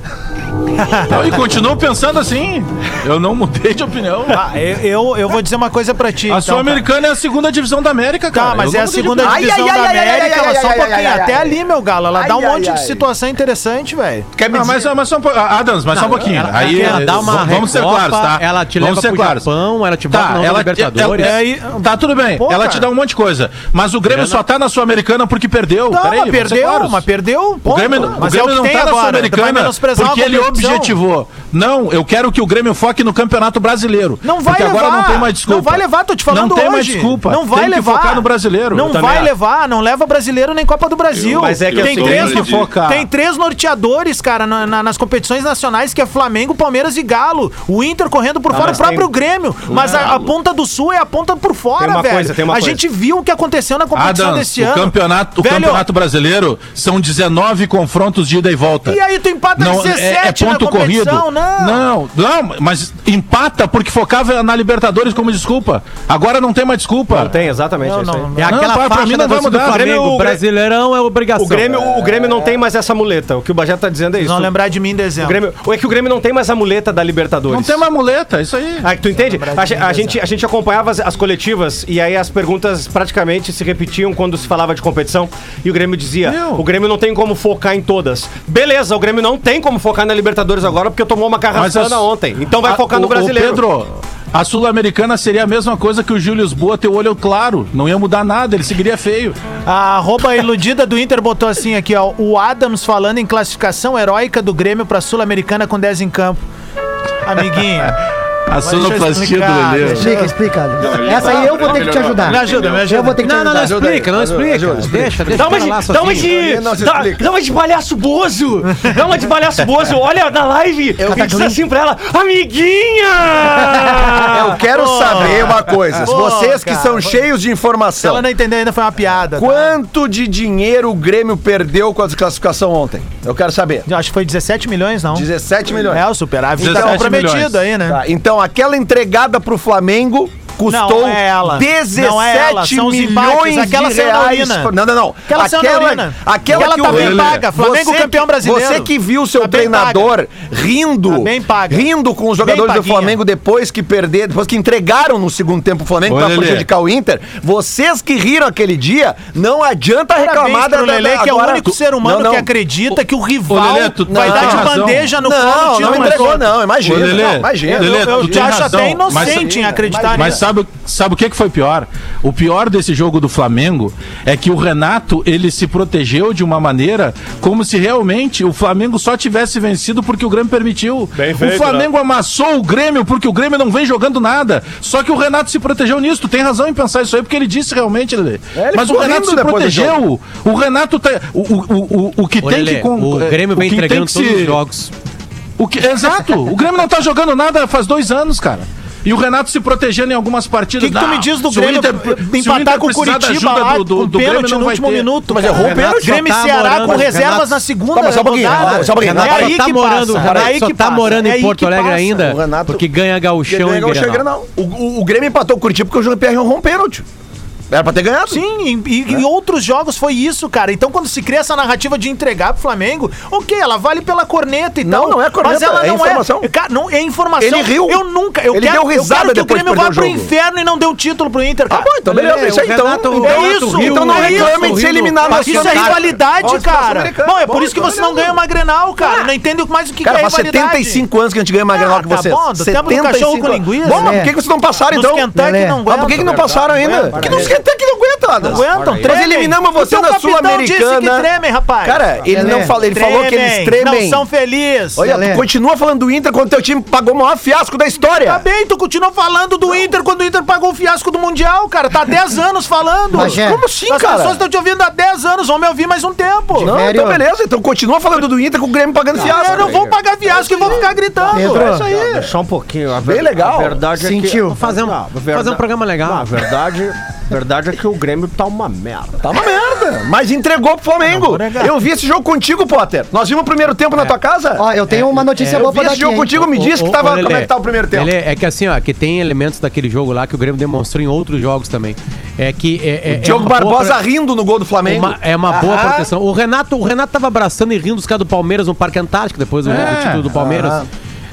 Não, e continuo pensando assim. Eu não mudei de opinião. Ah, eu, eu, eu vou dizer uma coisa pra ti. A então, Sul-Americana é a segunda divisão da América, cara. Tá, mas Eu é não a de segunda opinião. divisão ai, da ai, América, ai, só um pouquinho. Até ai. ali, meu galo, ela dá um Ai, monte ai, de situação interessante, velho. Quer me Ah, dizer... mas, mas só um pouco. Adams, mas só um pouquinho. Ela, Aí, ela dá uma vamos ser recopa, claros, tá? Ela te vamos leva ser pro claros. Japão, ela te bota Tá, na ela, Libertadores. ela- aí- tá tudo bem. Pô, ela cara. te dá um monte de coisa. Mas o Grêmio só tá na Sul-Americana porque perdeu. Não, Peraí, mas ser perdeu, mas perdeu. O. Grêmio, o mas Grêmio é o não tá. Vai Sul-Americana porque ele competição. objetivou. Não, eu quero que o Grêmio foque no Campeonato Brasileiro. Não vai porque levar. agora não tem mais desculpa. Não vai levar, tô te falando Não tem hoje. mais desculpa. Não vai tem levar. que focar no Brasileiro. Não Eu vai acho. levar, não leva brasileiro nem Copa do Brasil. Mas é que tem eu três, que focar. tem três norteadores, cara, na- na- nas competições nacionais, que é Flamengo, Palmeiras e Galo. O Inter correndo por Não, fora, o próprio tem- Grêmio. Mas a, a ponta do Sul é a ponta por fora, Tem uma velho. coisa, tem uma a coisa. gente viu o que aconteceu na competição Adams, desse o ano. campeonato, o Velho, campeonato brasileiro são 19 confrontos de ida e volta. E aí tu empata não, 17 é, é ponto corrido. não. não, não, mas empata porque focava na Libertadores como desculpa. Agora não tem mais desculpa. Não tem, exatamente. Não, é isso aí. não, É Não, aquela pra faixa mim da não vai mudar. Flamengo. O Grêmio- Brasileirão é obrigação. O Grêmio, o Grêmio não tem mais essa muleta. O que o Bajé tá dizendo é isso. Não lembrar de mim em O dezembro. Grêmio, ou é que o Grêmio não tem mais a muleta da Libertadores. Não tem mais muleta, é isso aí. Ah, tu entende? A, a gente, a gente acompanhava as, as coletivas e aí as perguntas praticamente se repetiam quando se falava de competição e o Grêmio dizia: Meu. o Grêmio não tem como focar em todas. Beleza, o Grêmio não tem como focar na Libertadores agora porque tomou uma Mas carraçada as- ontem. Então vai a- focar no o- o brasileiro. Pedro, a Sul-Americana seria a mesma coisa que o Júlio Lisboa ter o olho claro. Não ia mudar nada, ele seguiria feio. A arroba iludida do Inter botou assim aqui, ó. O Adams falando em classificação heróica do Grêmio pra Sul-Americana com 10 em campo. Amiguinho. A sonoplastia do Lelê. Explica, explica. Essa aí eu vou ter que te ajudar. Me ajuda, me ajuda. Eu vou ter que te Não, não, não ajudar. explica, não explica. Deixa, deixa Dá uma, de, dá uma sozinho. de. Não Dá, uma de palhaço bozo! Dá uma de palhaço bozo! Olha na live! Eu disse assim pra ela: Amiguinha! Eu quero saber uma coisa. Vocês que cara. são cheios de Se informação. ela não entendeu ainda, foi uma piada. tá? Quanto de dinheiro o Grêmio perdeu com a desclassificação ontem? Eu quero saber. Eu Acho que foi 17 milhões, não? 17 milhões. É, o superávit tá 17 comprometido milhões. aí, né? Tá, então, aquela entregada pro Flamengo custou Não é ela. 17 Não é ela, são milhões aquela de reais. Não, não, não. Aquela urina. aquela Aquela que tá o bem paga, Flamengo você campeão que- brasileiro. Você que viu seu Tá treinador rindo, Tá bem paga. rindo com os jogadores do. Flamengo depois que perder, depois que entregaram no segundo tempo o Flamengo Lelê. prejudicar o Inter, vocês que riram aquele dia, não adianta reclamar da- Lelê, que é o único ser humano Não, não. que acredita que o rival Lelê, tu- vai não, dar de bandeja no Não, colo não, time entregou, não, imagina. Lelê, não, imagina. Lelê, Eu, eu te acho até inocente em acreditar nisso. Sabe, sabe o que, que foi pior? O pior desse jogo do Flamengo é que o Renato ele se protegeu de uma maneira como se realmente o Flamengo só tivesse vencido porque o Grêmio permitiu. Bem feito, o Flamengo amassou o Grêmio porque o Grêmio não vem jogando nada. Só que o Renato se protegeu nisso. Tu tem razão em pensar isso aí porque ele disse realmente, Lelê. É, ele Mas o Renato se protegeu. O Renato tá. O, o, o, o, que Ô, tem Lelê, que. con- o é, Grêmio vem entregando que todos se- os jogos. o que, exato. O Grêmio não tá jogando nada faz dois anos, cara. E o Renato se protegendo em algumas O partidas. que, que tu me diz do o Grêmio Inter- o empatar com o Curitiba lá, do- do- com do pênalti no último ter. minuto? Mas errou o cara. pênalti. Grêmio Só tá Ceará morando, com reservas Renato. na segunda Tá, mas só um pouquinho, rodada. só um pouquinho, É Renato aí tá que morando, passa. Renato É aí só que tá passa. morando É em Porto Alegre ainda, O Renato- porque ganha gauchão e o Grenal. O, o, o Grêmio empatou o Curitiba porque o Jean-Pierre errou um pênalti. Era pra ter ganhado. Sim, e, e em outros jogos foi isso, cara. Então, quando se cria essa narrativa de entregar pro Flamengo, ok, ela vale pela corneta e Não, tal. não é corneta, mas ela é não informação. é. Cara, não é informação. Ele riu. Eu nunca. Eu Ele quero, deu risada eu quero que o Grêmio vá pro inferno e não deu título pro Inter, cara. bom, então beleza, é isso aí. Então, Renato- então É isso, riu, então não é reclame isso, de ser eliminado Mas isso é rivalidade, cara. Bom, é por isso que então você não ganha uma Grenal, cara. Não entendo mais o que, Cara, que é faz rivalidade. 75 anos que a gente ganha mais Grenal Ah, que tá vocês. bom, do tempo do cachorro com linguiça, Bom, mas né? por que vocês não passaram então? Não por que não passaram ainda? Por que nos Kentucky não aguentam, Adas? Não aguentam, Nós tremem. eliminamos você na capitão disse que Sul-Americana. tremem, rapaz. Cara, ele não falou, ele falou que eles tremem. Não são felizes. Olha, tu continua falando do Inter quando teu time pagou o maior fiasco da história. Tá bem, tu continua falando do Inter quando o Inter pagou o fiasco do Mundial, cara. Tá há 10 anos falando. Bagé. Como assim, As cara? pessoas estão te ouvindo há 10 anos, vão me ouvir mais um tempo. Não, então beleza. Então continua falando do Inter com o Grêmio pagando fiasco. Eu não vou pagar fiasco e vou ficar gritando. Pedro. É isso aí. Só um pouquinho. A Bem legal. A verdade Sentiu. é que... Fazer um, Não, fazer um programa legal. Não, a verdade verdade é que o Grêmio tá uma merda. Tá uma merda. Mas entregou pro Flamengo. Eu vi esse jogo contigo, Potter. Nós vimos o primeiro tempo na tua casa. Ó, eu tenho uma notícia Eu boa vi pra dar esse aqui, jogo hein? contigo, me Ô, disse ô, que ô, tava, Lelê, como é que tá o primeiro tempo. Lelê, é que assim, ó, que tem elementos daquele jogo lá que o Grêmio demonstrou em outros jogos também. É que. É, é, é Diogo uma boa Barbosa pro- rindo no gol do Flamengo. uma- é uma boa proteção. O Renato, o Renato tava abraçando e rindo dos caras do Palmeiras no Parque Antártico, depois do, do título do Palmeiras.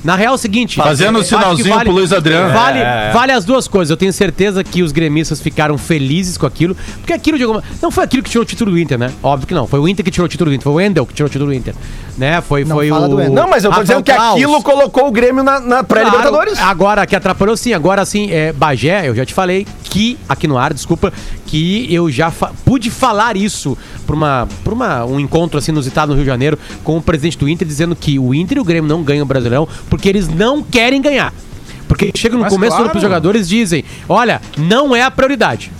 Na real é o seguinte. Fazendo o que sinalzinho pro Luiz Adriano. Vale, É. vale as duas coisas. Eu tenho certeza que os gremistas ficaram felizes com aquilo. Porque aquilo de alguma. Não foi aquilo que tirou o título do Inter, né? Óbvio que não. Foi o Inter que tirou o título do Inter. Foi o Wendel que tirou o título do Inter. Né? Foi, Não foi o. Não, mas eu tô dizendo que aquilo colocou o Grêmio na, na pré-Libertadores. Claro, agora, que atrapalhou sim. Agora sim, é, Bagé, eu já te falei que, aqui no ar, desculpa, que eu já fa- pude falar isso pra, uma, pra uma, um encontro assim inusitado no Rio de Janeiro com o presidente do Inter, dizendo que o Inter e o Grêmio não ganham o Brasileirão porque eles não querem ganhar. Porque chega no Mas começo claro. os jogadores dizem: olha, não é a prioridade.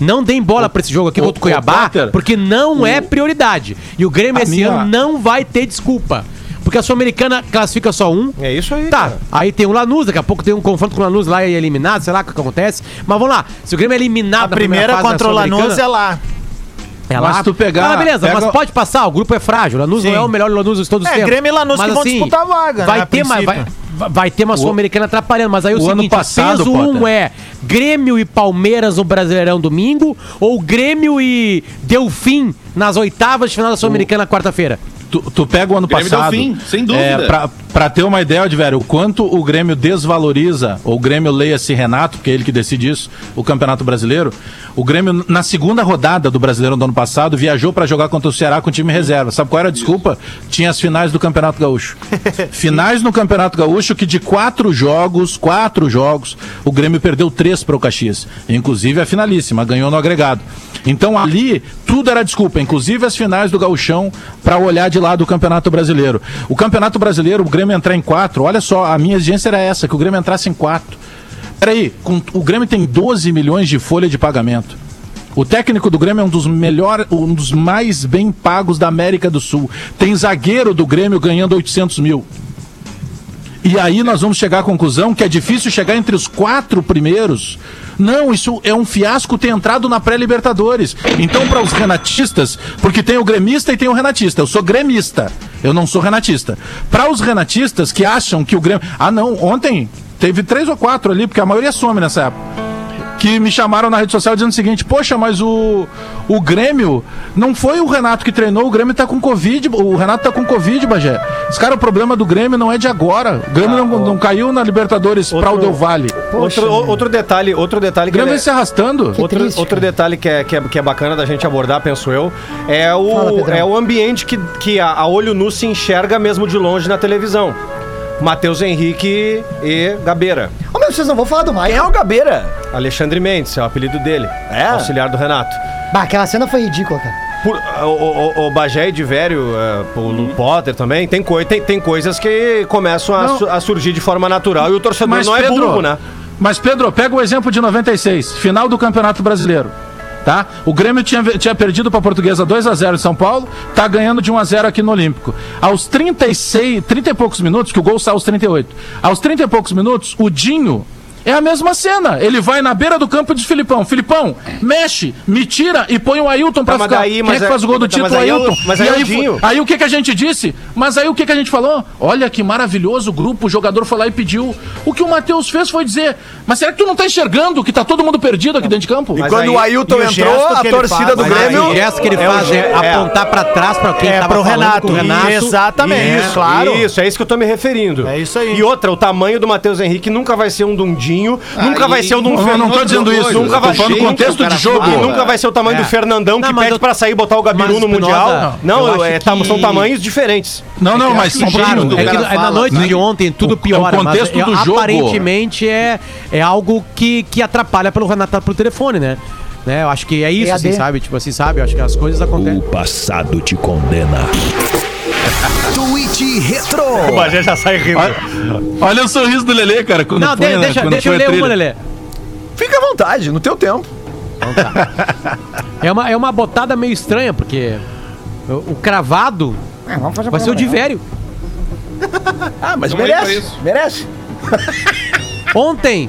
Não deem bola pra esse jogo aqui ô, contra o Cuiabá, Potter, porque não é prioridade. E o Grêmio esse minha- ano não vai ter desculpa. Porque a Sul-Americana classifica só um. É isso aí. Tá, cara. aí tem o Lanús, daqui a pouco tem um confronto com o Lanús lá e é eliminado, sei lá o que acontece. Mas vamos lá, se o Grêmio é eliminado A primeira contra o Lanús é lá. É Mas tu pegar- Ah, beleza, pega- mas pode passar, o grupo é frágil. O Lanús Sim. não é o melhor Lanús de todos os É, tempos. Grêmio e Lanús que vão disputar a vaga, vai né, ter, mas vai, vai ter uma Sul-Americana atrapalhando, mas aí o, o ano seguinte, passado, peso um Potter. é Grêmio e Palmeiras no Brasileirão domingo ou Grêmio e Delfim nas oitavas de final da Sul-Americana quarta-feira? Tu, tu pega o ano Grêmio passado. Delfim, sem dúvida. É, pra, pra ter uma ideia, de velho, o quanto o Grêmio desvaloriza, ou o Grêmio leia-se Renato, porque é ele que decide isso, o Campeonato Brasileiro. O Grêmio, na segunda rodada do Brasileiro do ano passado, viajou pra jogar contra o Ceará com time reserva. Sabe qual era a desculpa? Tinha as finais do Campeonato Gaúcho. finais no Campeonato Gaúcho que de quatro jogos, quatro jogos, o Grêmio perdeu três para o Caxias. Inclusive a finalíssima, ganhou no agregado. Então ali tudo era desculpa, inclusive as finais do Gauchão para olhar de lado o Campeonato Brasileiro. O Campeonato Brasileiro, o Grêmio entrar em quatro, olha só, a minha exigência era essa, que o Grêmio entrasse em quatro. Peraí, com- o Grêmio tem 12 milhões de folha de pagamento. O técnico do Grêmio é um dos melhores, um dos mais bem pagos da América do Sul. Tem zagueiro do Grêmio ganhando 800 mil. E aí nós vamos chegar à conclusão que é difícil chegar entre os quatro primeiros. Não, isso é um fiasco ter entrado na pré-Libertadores. Então, para os renatistas, porque tem o gremista e tem o renatista. Eu sou gremista, eu não sou renatista. Para os renatistas que acham que o Grêmio. Ah, não, ontem teve três ou quatro ali, porque a maioria some nessa época que me chamaram na rede social dizendo o seguinte: Poxa, mas o, o Grêmio não foi o Renato que treinou, o Grêmio tá com Covid, o Renato tá com Covid, Bagé. Os cara, o problema do Grêmio não é de agora. O Grêmio não, não caiu na Libertadores pra o Del Valle. Outro, outro detalhe, outro detalhe O Grêmio é- vem se arrastando. Outro, triste, outro detalhe que é, que, é, que é bacana da gente abordar, penso eu, é Fala, o, Pedrão. é o ambiente que, que a, a olho nu se enxerga mesmo de longe na televisão. Matheus Henrique e Gabeira. Ô, meu, vocês não vão falar do Quem Maicon? é o Gabeira? Alexandre Mendes, é o apelido dele. É? Auxiliar do Renato. Bah, aquela cena foi ridícula, cara. Por- o, o, o Bagé e de Vério, é, o Lu Potter também, tem, coi tem, tem coisas que começam a, su- a surgir de forma natural e o torcedor Mas, não é Pedro, burro, né? Mas, Pedro, pega o exemplo de 96, final do Campeonato Brasileiro. Tá? O Grêmio tinha, tinha perdido para a Portuguesa 2 a 0 em São Paulo, tá ganhando de 1 a 0 aqui no Olímpico. Aos 36, 30 e poucos minutos, que o gol saiu aos 38. Aos 30 e poucos minutos, o Dinho é a mesma cena. Ele vai na beira do campo e diz Filipão, Filipão, mexe, me tira e põe o Ailton pra Tá, ficar. daí- Quem é que é- faz o gol do tá, mas título? aí é Ailton. mas aí é o aí. Aí o que, que a gente disse? Mas aí o que, que a gente falou? Olha que maravilhoso o grupo, o jogador foi lá e pediu. O que o Matheus fez foi dizer: Mas será que tu não tá enxergando que tá todo mundo perdido aqui dentro de campo? E Mas quando aí- o Ailton o entrou, a torcida faz, do Grêmio. o gesto que ele é faz é, é. apontar pra trás pra quem É, tava pro Renato. com o Renato. Exatamente, Isso, claro. Isso, é isso que eu tô me referindo. É isso aí. E outra, o tamanho do Matheus Henrique nunca vai ser um Dundinho, nunca Aí- vai ser um Não, Dum eu não tô dizendo isso, nunca vai ser- do contexto o de jogo. E nunca vai ser o tamanho É. do Fernandão que pede pra sair e botar o Gabiru no Mundial. Não, é, tá- são tamanhos diferentes. Não, não, É mas um o É é na noite de ontem tudo O- piora, é o contexto do é, jogo. aparentemente é, é algo que, que atrapalha pelo Renato pro telefone, né? né? Eu acho que é isso, assim, sabe? Tipo assim, sabe? Eu acho que as coisas acontecem. O passado te condena. Tweet Retro. O Bagé já sai rindo. Olha, olha o sorriso do Lelê, cara. Quando Não, de- né, deixa, quando deixa eu ler trilha. uma, Lelê. Fica à vontade, no teu tempo. É uma, é uma botada meio estranha, porque o, o cravado É, vamos fazer vai ser o de velho. Ah, mas merece. Merece. Ontem,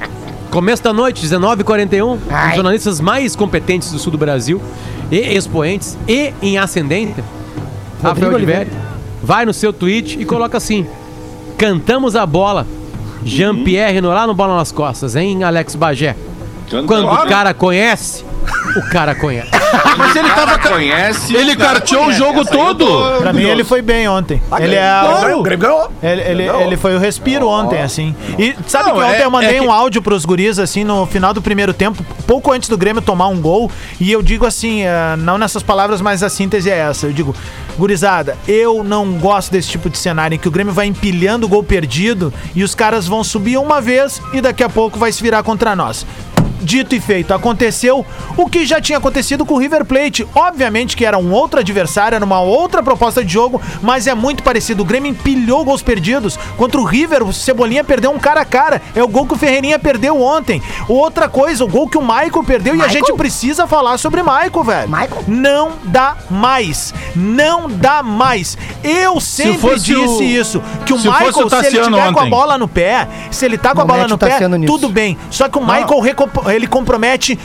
Começo da noite, 19h41. Os jornalistas mais competentes do sul do Brasil, e expoentes, e em ascendência, Rafael de Oliveira. Vai no seu tweet e coloca assim: Cantamos a bola. Jean-Pierre no- lá no Bola nas Costas, hein, Alex Bagé? Quando o cara conhece, o cara conhece. Mas ele tava. Conhece. Ele carteou o jogo todo. Pra mim, ele foi bem ontem. Ah, ele é. ganhou, o Grêmio ganhou. Ele, ele, ele foi o respiro ontem, assim. E sabe Não, que ontem é- eu mandei é que- um áudio pros guris, assim, no final do primeiro tempo, pouco antes do Grêmio tomar um gol. E eu digo assim, eh, não nessas palavras, mas a síntese é essa. Eu digo, gurizada, eu não gosto desse tipo de cenário em que o Grêmio vai empilhando o gol perdido e os caras vão subir uma vez e daqui a pouco vai se virar contra nós. Dito e feito, aconteceu o que já tinha acontecido com o River Plate. Obviamente que era um outro adversário, era uma outra proposta de jogo, mas é muito parecido. O Grêmio empilhou gols perdidos. Contra o River, o Cebolinha perdeu um cara a cara. É o gol que o Ferreirinha perdeu ontem. Outra coisa, o gol que o Michael perdeu e a gente precisa falar sobre Michael, velho. Michael? Não dá mais. Não dá mais. Eu sempre fosse disse o- isso. Que o se Michael, se ele tiver com a ontem. bola no pé, se ele tá com a Não bola mete no pé, tudo bem. Só que o Michael recomp- ele compromete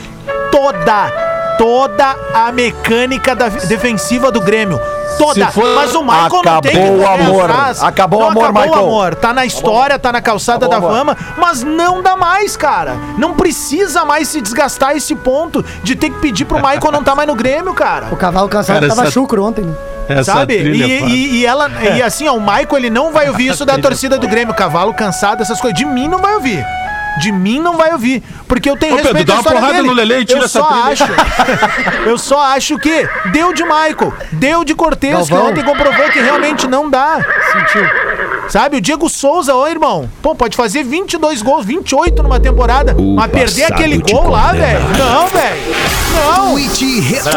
toda, toda a mecânica da defensiva do Grêmio. Toda. Se for- Mas o Michael não tem que Acabou o amor. atrás. Acabou o Não amor, acabou Michael. o amor. Tá na história, tá na calçada Acabou da o fama, mas não dá mais, cara. Não precisa mais se desgastar esse ponto de ter que pedir pro Michael não tá mais no Grêmio, cara. O cavalo cansado Cara, tava essa- chucro ontem, né? Essa Sabe? trilha, E, Fábio. e, e ela, e assim, ó, o Michael ele não vai ouvir isso da torcida do Grêmio, cavalo cansado, essas coisas. De mim não vai ouvir. De mim não vai ouvir. Porque eu tenho Ô, Pedro, respeito dá à uma porrada dele. no Lelê e tira eu essa só trilha. acho. eu só acho que deu de Michael, deu de Cortez, que ontem comprovou que realmente não dá. Sentiu. Sabe, o Diego Souza, ô irmão, pô, pode fazer 22 gols, 28 numa temporada, O mas perder passado aquele te gol lá, condena. velho. Não, velho. Não. Tweet Retro.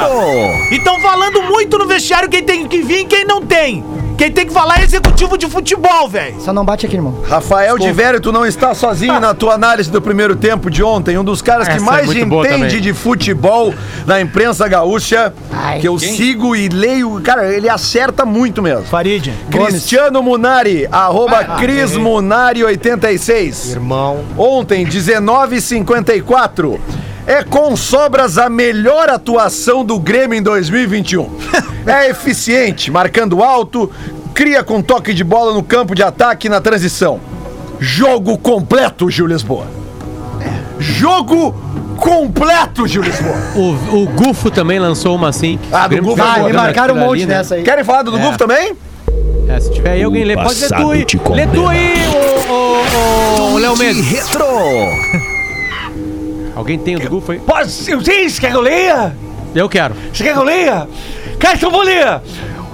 E estão falando muito no vestiário quem tem que vir e quem não tem. Quem tem que falar é executivo de futebol, velho. Só não bate aqui, irmão. Rafael de Vério, tu não está sozinho na tua análise do primeiro tempo de ontem. Um dos caras que Essa é mais boa entende de futebol na imprensa gaúcha, Ai. que eu sigo e leio. Cara, ele acerta muito mesmo. Farid. Cristiano Munari, arroba Cris Munari 86. Irmão. Ontem, 19h54. É com sobras a melhor atuação do Grêmio em 2021. É eficiente, marcando alto, cria com toque de bola no campo de ataque e na transição. Jogo completo, Gil Lisboa. Jogo completo, Gil Lisboa. O, o Gufo também lançou uma assim. Ah, do Gufo foi é. Ah, me jogando marcaram um monte ali, né? nessa aí. Querem falar do É. Gufo também? É, se tiver aí alguém lê, pode ler tu aí. Lê tu aí, ô, ô, ô, Léo Mendes. Retro. Alguém tem o do Gufo aí? Posso, eu sei, você quer que eu leia? Eu quero. Você quer que eu leia? Cara, então eu vou ler.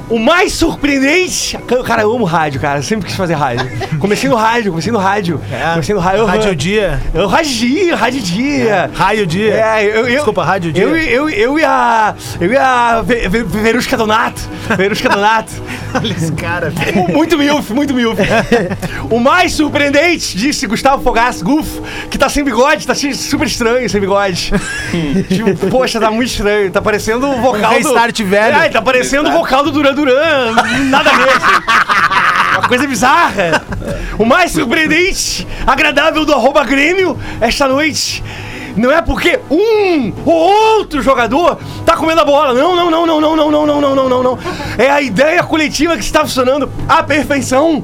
O mais surpreendente. Cara, eu amo rádio, cara. Eu sempre quis fazer rádio. Comecei no rádio, comecei no rádio. Comecei no rádio. Rádio Dia. Eu, rádio dia, rádio dia. Raio Dia. É, eu, eu, Desculpa, Rádio Dia. Eu, eu, eu ia. Eu ia. Ver, ver, Verusca Donato. Verusca Donato. Olha esse cara, velho. Muito milf, muito milf. o mais surpreendente, disse Gustavo Fogaça, Gufo, que tá sem bigode, tá super estranho sem bigode. tipo, poxa, tá muito estranho. Tá parecendo o vocal Um restart velho. É, tá parecendo o vocal do Duran Duran. Nada assim. Uma coisa bizarra. O mais surpreendente, agradável do arroba Grêmio esta noite. Não é porque um ou outro jogador tá comendo a bola. Não, não, não, não, não, não, não, não, não, não, não. É a ideia coletiva que está funcionando à perfeição.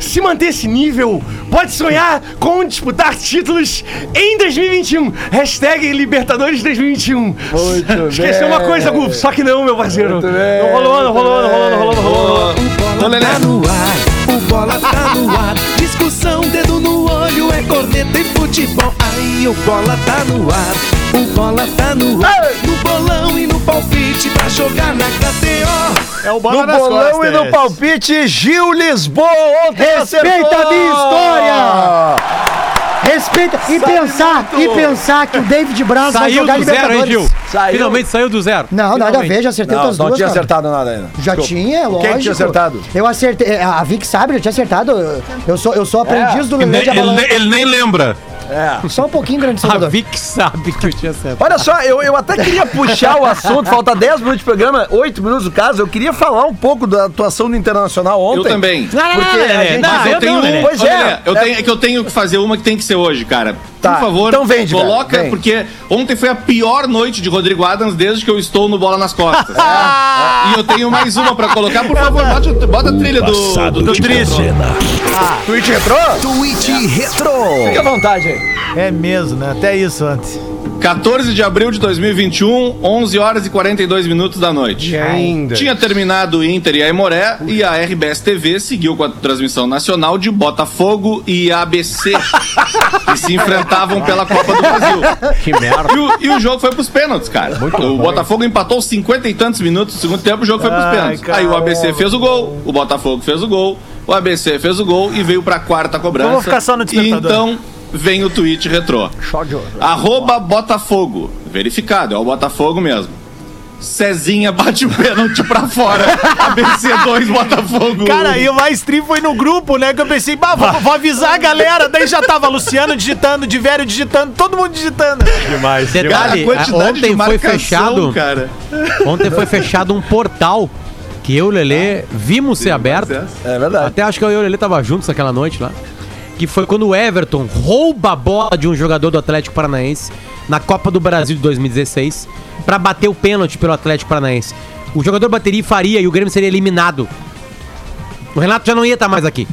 Se manter esse nível, pode sonhar com disputar títulos em 2021. Hashtag Libertadores 2021. Muito Esqueceu uma coisa, Gufo. Só que não, meu parceiro. Muito bem, Não rolou, não rolou, não rolou, não rolou, não rolou. No ar, o bola tá no ar. Discussão, dedo no olho, é corneta e futebol. Aí o bola tá no ar, o bola tá no ar. No bolão e no palpite pra jogar na KTO. É o No bola nas bolão costas. e no palpite, Gil Lisboa ontem Respeita acertou! a minha história! Respeita e pensar, e pensar que o David Braz vai Saiu jogar do zero, hein, Libertadores. Gil? Saiu. Finalmente saiu do zero. Não, nada a Finalmente. ver, já acertei Não, outras não duas. tinha cara. acertado nada ainda. Já Desculpa. tinha, lógico. Quem que tinha acertado? Eu acertei. é, A Vic sabe, já tinha acertado. Eu sou, eu sou aprendiz do Ele, Lelê de ele, ele nem lembra. Só um pouquinho, grande A Salvador. Vic sabe que eu tinha certo. Olha só, eu, eu até queria puxar o assunto, falta 10 minutos de programa, 8 minutos no caso, eu queria falar um pouco da atuação do Internacional ontem. Eu também. Não, não, não, Porque não, a Lelê, gente- não, Mas eu eu tenho não, um. Lelê. Pois Olha, é. Lelê, eu tenho, é que eu tenho que fazer uma que tem que ser hoje, cara. Tá, por favor, então vende, coloca, vem. porque ontem foi a pior noite de Rodrigo Adams desde que eu estou no Bola nas Costas. e eu tenho mais uma pra colocar, por favor, bota, bota a trilha do, do, te triste. condena. Twitch retrô? Tweet Retro. Fique à vontade aí. É mesmo, né? Até isso antes. 14 de abril de 2021, 11 horas e 42 minutos da noite. ainda. Tinha terminado o Inter e a Emoré e a RBS TV seguiu com a transmissão nacional de Botafogo e ABC, que se enfrentavam pela Copa do Brasil. Que merda. E o, e o jogo foi pros pênaltis, cara. o Botafogo empatou 50 e tantos minutos no segundo tempo, o jogo foi pros Ai, pênaltis. Aí o ABC fez o gol, o Botafogo fez o gol, o ABC fez o gol e veio pra quarta cobrança. Vamos ficar só no E despertador. então vem o tweet retrô. Arroba Botafogo. Verificado, é o Botafogo mesmo. Cezinha bate o pênalti pra fora. ABC 2, Botafogo. Cara, e o mais tri foi no grupo, né? Que eu pensei, bah, vou, vou avisar a galera. Daí já tava Luciano digitando, de velho digitando, todo mundo digitando. Demais. Detalhe, a quantidade ontem de foi fechado. cara. Ontem foi fechado um portal que eu e o Lelê vimos ser aberto. É verdade. Até acho que eu e o Lelê tava juntos naquela noite lá. Que foi quando o Everton rouba a bola de um jogador do Atlético Paranaense na Copa do Brasil de 2016 pra bater o pênalti pelo Atlético Paranaense. O jogador bateria e faria e o Grêmio seria eliminado. O Renato já não ia estar mais aqui.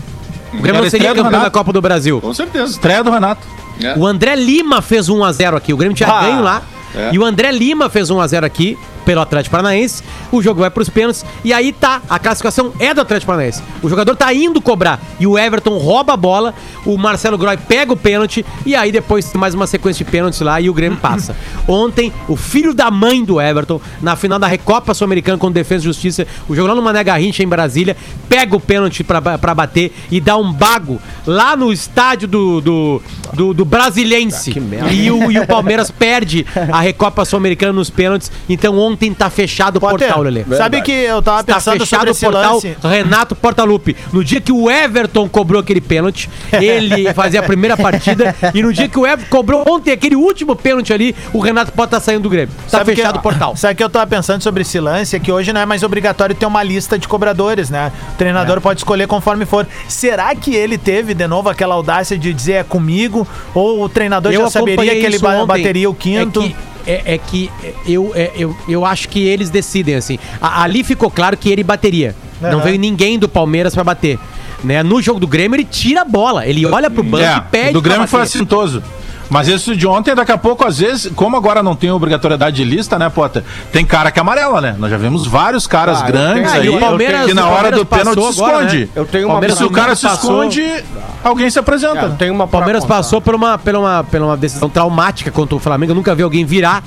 O Grêmio Era não seria campeão da. Copa do Brasil. Com certeza. Estreia do Renato. É. O André Lima fez 1x0 aqui. O Grêmio tinha Ah, ganho lá. é. E o André Lima fez 1x0 aqui pelo Atlético Paranaense. O jogo vai pros pênaltis. E aí tá, a classificação é do Atlético Paranaense. O jogador tá indo cobrar. E o Everton rouba a bola. O Marcelo Groy pega o pênalti. E aí depois mais uma sequência de pênaltis lá e o Grêmio passa. Ontem, o filho da mãe do Everton, na final da Recopa Sul-Americana com Defesa e Justiça, o jogo lá no Mané Garrincha em Brasília, pega o pênalti pra bater e dá um bago lá no estádio do, do, do, do Brasiliense. E o, e o Palmeiras perde a Recopa Sul-Americana nos pênaltis. Então ontem tá fechado o portal, Lelê. Sabe que eu tava Tá pensando fechado sobre o esse portal lance. Renato Portaluppi. No dia que o Everton cobrou aquele pênalti, ele fazia a primeira partida. e no dia que o Everton cobrou ontem aquele último pênalti ali, o Renato pode estar saindo do Grêmio. Tá Sabe fechado que, o portal. Sabe o que eu tava pensando sobre esse lance? É que hoje não é mais obrigatório ter uma lista de cobradores, né? O treinador pode escolher conforme for. Será que ele teve de novo aquela audácia de dizer é comigo? Ou o treinador já saberia que ele ontem. bateria o quinto? É que, é, é que eu, é, eu, eu acho que eles decidem, assim. A- ali ficou claro que ele bateria. Não Aham. veio ninguém do Palmeiras pra bater. Né? No jogo do Grêmio, ele tira a bola. Ele olha pro banco e É, pede. o do Grêmio foi assintoso. Mas esse de ontem, daqui a pouco, às vezes, como agora não tem obrigatoriedade de lista, né, Potter? Tem cara que é amarela, né? Nós já vimos vários caras Ah, grandes tenho- aí e o Palmeiras- que na hora do pênalti se agora, esconde. né? Eu tenho uma Palmeiras- Se o cara se passou- esconde, alguém se apresenta. Eu tenho uma O Palmeiras passou por uma, por, uma, por uma decisão traumática contra o Flamengo. Eu nunca vi alguém virar.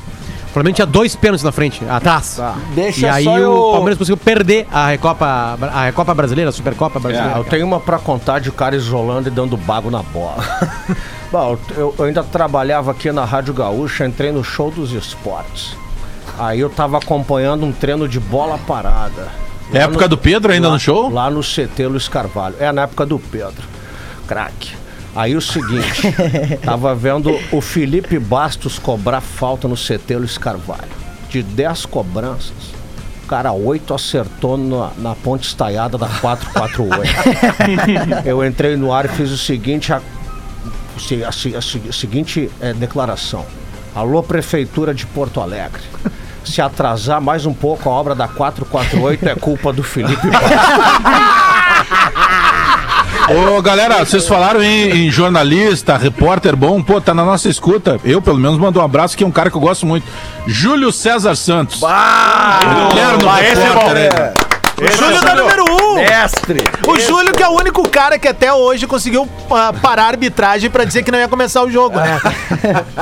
O Flamengo tinha dois pênaltis na frente, atrás. Deixa e aí só o eu- Palmeiras conseguiu perder a Recopa, a Recopa Brasileira, a Supercopa Brasileira. Eu tenho uma pra contar de cara isolando e dando bago na bola. Bom, eu, eu ainda trabalhava aqui na Rádio Gaúcha, entrei no show dos esportes. Aí eu tava acompanhando um treino de bola parada. É época do Pedro ainda lá- no show? Lá no CT Luiz Carvalho. É na época do Pedro. Craque. Aí o seguinte, tava vendo o Felipe Bastos cobrar falta no CT Luiz Carvalho. De 10 cobranças, o cara 8 acertou na, na ponte estaiada da 448. Eu entrei no ar e fiz o seguinte, a, a a a seguinte eh, declaração. Alô, Prefeitura de Porto Alegre. Se atrasar mais um pouco a obra da 448 é culpa do Felipe Ô, galera, vocês falaram em, em jornalista, repórter bom, pô, tá na nossa escuta. Eu, pelo menos, mando um abraço, que é um cara que eu gosto muito. Júlio César Santos. Eterno Ah, esse é bom. repórter, É. O Júlio da número 1! Um. Mestre. O Júlio que é o único cara que até hoje conseguiu ah, parar a arbitragem pra dizer que não ia começar o jogo, né?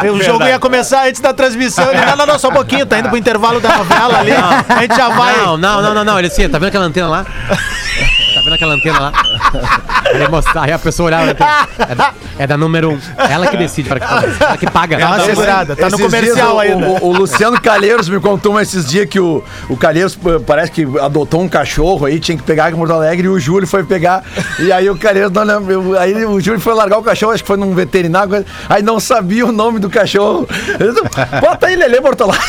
o jogo ia começar antes da transmissão. Ele, não, não, não, só um pouquinho, tá indo pro intervalo da novela ali. A gente já vai. Não, não, não, não, não. Ele assim, tá vendo aquela antena lá? Tá vendo aquela antena lá? Ele mostrar, aí a pessoa olhava. É da, é da número um. Ela que decide, para que, ela que paga. Segurada, tá no comercial dias, o- ainda. O, o Luciano Calheiros me contou esses dias que o, o Calheiros parece que adotou um cachorro aí, tinha que pegar aqui em Porto Alegre e o Júlio foi pegar. E aí o Calheiros não lembra. Aí o Júlio foi largar o cachorro, acho que foi num veterinário, aí não sabia o nome do cachorro. Ele disse, Bota aí, Lelê Bortolá.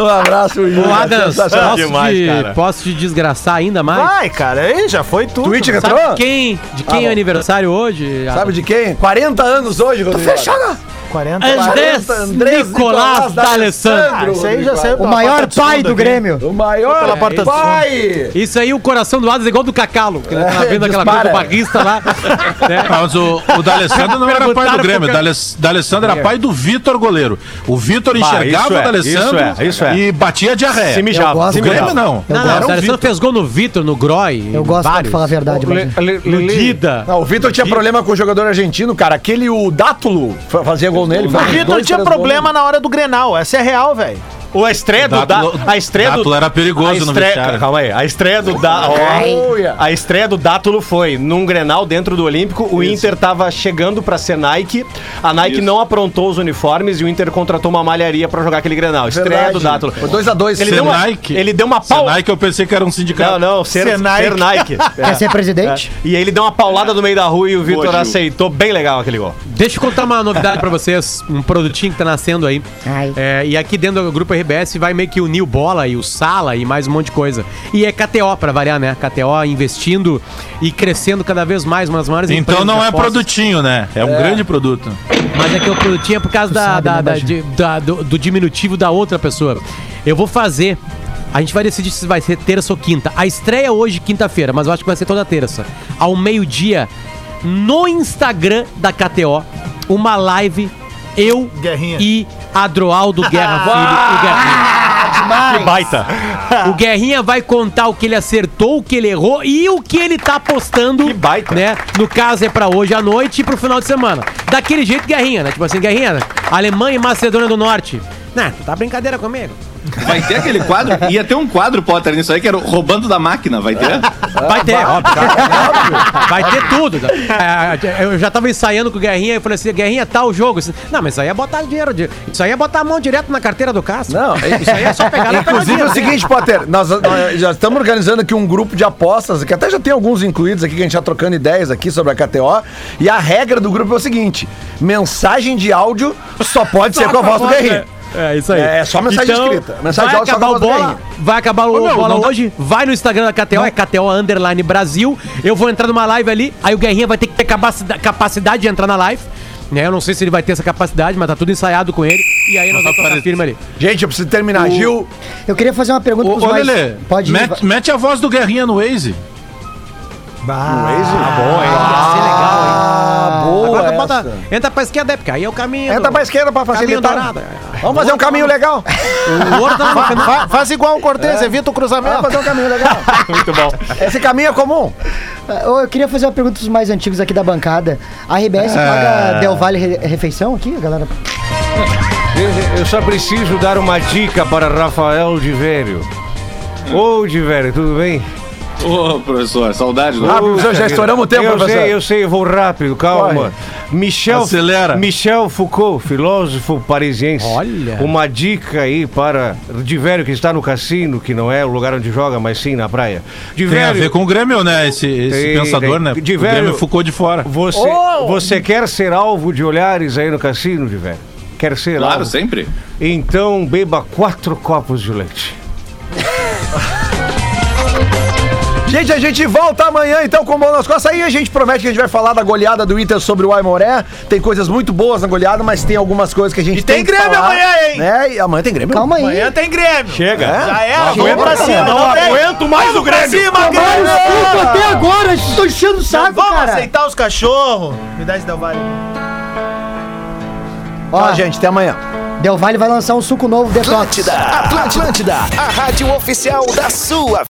um abraço, Júlio. Ô, Adams, Sensacional. posso, te, posso te desgraçar ainda mais? Vai, cara. Aí já foi tudo. Twitch Sabe retrô? de quem, de Ah, quem é bom. aniversário hoje? Sabe de quem? 40 anos hoje, Rodrigo. Fechando! 40 Andrés, 40, Andrés Nicolás D'Alessandro. Ah, isso aí já saiu O maior pai do aqui. Grêmio. O maior porta do pai. Isso aí, o coração do Adas é igual do Cacalo. Que ele tava vendo aquela coisa do barrista lá. né? Mas o, o D'Alessandro não era pai do Grêmio. O D'Alessandro era pai do Vitor goleiro. O Vitor enxergava isso o é, D'Alessandro isso é, isso é. e batia diarreia. Se mijava. O. Grêmio não. Não, não, o D'Alessandro fez gol no Vitor, no Groy. Eu gosto de falar a verdade, o Vitor tinha problema com o jogador argentino, cara. Aquele, o Dátulo, fa- fazia gol nele. O Vitor dois, tinha problema na hora do Grenal. Essa é real, velho. O a estreia do da, Dátulo- a estreia do Dátulo era perigoso a no vestiário. Calma aí. A estreia do da, Olha. a estreia do Dátulo foi num Grenal dentro do Olímpico. O Inter tava chegando pra ser Nike. A Nike Isso. não aprontou os uniformes e o Inter contratou uma malharia pra jogar aquele Grenal. Estreia Verdade. do Dátulo. Foi 2x2. Ele deu uma, Senaic. ele deu uma pau. Que eu pensei que era um sindicato. Não, não, ser, Senaic. ser Nike. Quer ser presidente? É. E aí ele deu uma paulada no meio da rua e o Vitor aceitou bem legal aquele gol. Deixa eu contar uma novidade pra vocês, um produtinho que tá nascendo aí. Ai. É, e aqui dentro do grupo RBS vai meio que unir o Bola e o Sala e mais um monte de coisa. E é KTO pra variar, né? KTO investindo e crescendo cada vez mais, umas maiores Então empresas não é apostas. produtinho, né? É um grande produto. Mas é que o produtinho é por causa da, sabe, da- da- da- do, do diminutivo da outra pessoa. Eu vou fazer. A gente vai decidir se vai ser terça ou quinta. A estreia hoje, quinta-feira, mas eu acho que vai ser toda terça. Ao meio-dia, no Instagram da KTO, uma live, eu Guerrinha. e Adroaldo Guerra Filho, o Guerrinha. Que baita. O Guerrinha vai contar o que ele acertou, o que ele errou e o que ele tá apostando. Que baita. Né? No caso é pra hoje à noite e pro final de semana. Daquele jeito, Guerrinha, né? Tipo assim, Guerrinha, Alemanha e Macedônia do Norte. Né, tu tá brincadeira comigo? Vai ter aquele quadro? Ia ter um quadro, Potter, nisso aí, que era roubando da máquina, vai ter? Vai ter, óbvio. Vai ter tudo. É, Eu já tava ensaiando com o Guerrinha e falei assim, Guerrinha, tá o jogo. Não, mas isso aí é botar dinheiro. de- Isso aí é botar a mão direto na carteira do Cássio. Não, Isso aí é só pegar na Inclusive é o seguinte, Potter, nós, nós já estamos organizando aqui um grupo de apostas, que até já tem alguns incluídos aqui, que a gente tá trocando ideias aqui sobre a KTO. E a regra do grupo é o seguinte: mensagem de áudio só pode ser com a voz do Guerrinha. É, isso aí. É só mensagem escrita. Mensagem vai acabar o bola, vai acabar o Ô, meu, bola não hoje, vai no Instagram da KTO, é KTO Underline Brasil. Eu vou entrar numa live ali, aí o Guerrinha vai ter que ter capacidade, de entrar na live. Né? Eu não sei se ele vai ter essa capacidade, mas tá tudo ensaiado com ele. E aí nós vamos tocar firme ali. Gente, eu preciso terminar. Gil, Eu queria fazer uma pergunta pros ô mais... Lelê, Pode ir. mete, mete a voz do Guerrinha no Waze. Ia ser legal, hein? Ah, boa Agora bota, entra pra esquerda, é porque aí é o caminho. Entra do- pra esquerda pra facilitar. Vamos fazer um caminho legal. Tá Fa- fa- faz igual o Cortez, evita o Vamos cruzamento. fazer um caminho legal. Muito bom. Esse caminho é comum. Eu eu queria fazer uma pergunta pros mais antigos aqui da bancada. A RBS paga Del Valle Re- Refeição aqui, galera? Eu só preciso dar uma dica para Rafael de Velho. Ô, de Velho, tudo bem? Ô, professor, saudade do. Ah, professor, já estouramos o tempo, eu professor. sei, eu sei, eu vou rápido, calma. Corre. Michel, Acelera. Michel Foucault, filósofo parisiense. Olha. Uma dica aí para de velho que está no cassino, que não é o lugar onde joga, mas sim na praia. De Tem a velho, ver com o Grêmio, né? Esse, esse Tem, pensador, tem. né? De o velho- Grêmio ficou de fora. você, Oh! você quer ser alvo de olhares aí no cassino, de velho? Quer ser Claro, alvo? sempre. Então beba quatro copos de leite. Gente, a gente volta amanhã então com o Bola nas Costas. Aí a gente promete que a gente vai falar da goleada do Inter sobre o Aimoré. Tem coisas muito boas na goleada, mas tem algumas coisas que a gente E tem que Grêmio falar. amanhã, hein? Né? E amanhã tem Grêmio. Calma aí. Amanhã tem Grêmio. Chega. Já é, vamos aguento, pra cima. não pra- aguento mais vamos o pra Grêmio. cima, Mas Grêmio. até agora, estou enchendo o saco, Vamos cara. aceitar os cachorros. Me dá esse Del Valle. Ó, gente, até amanhã. Del Valle vai lançar um suco novo, Detox. Atlântida, Atlântida, a rádio oficial da sua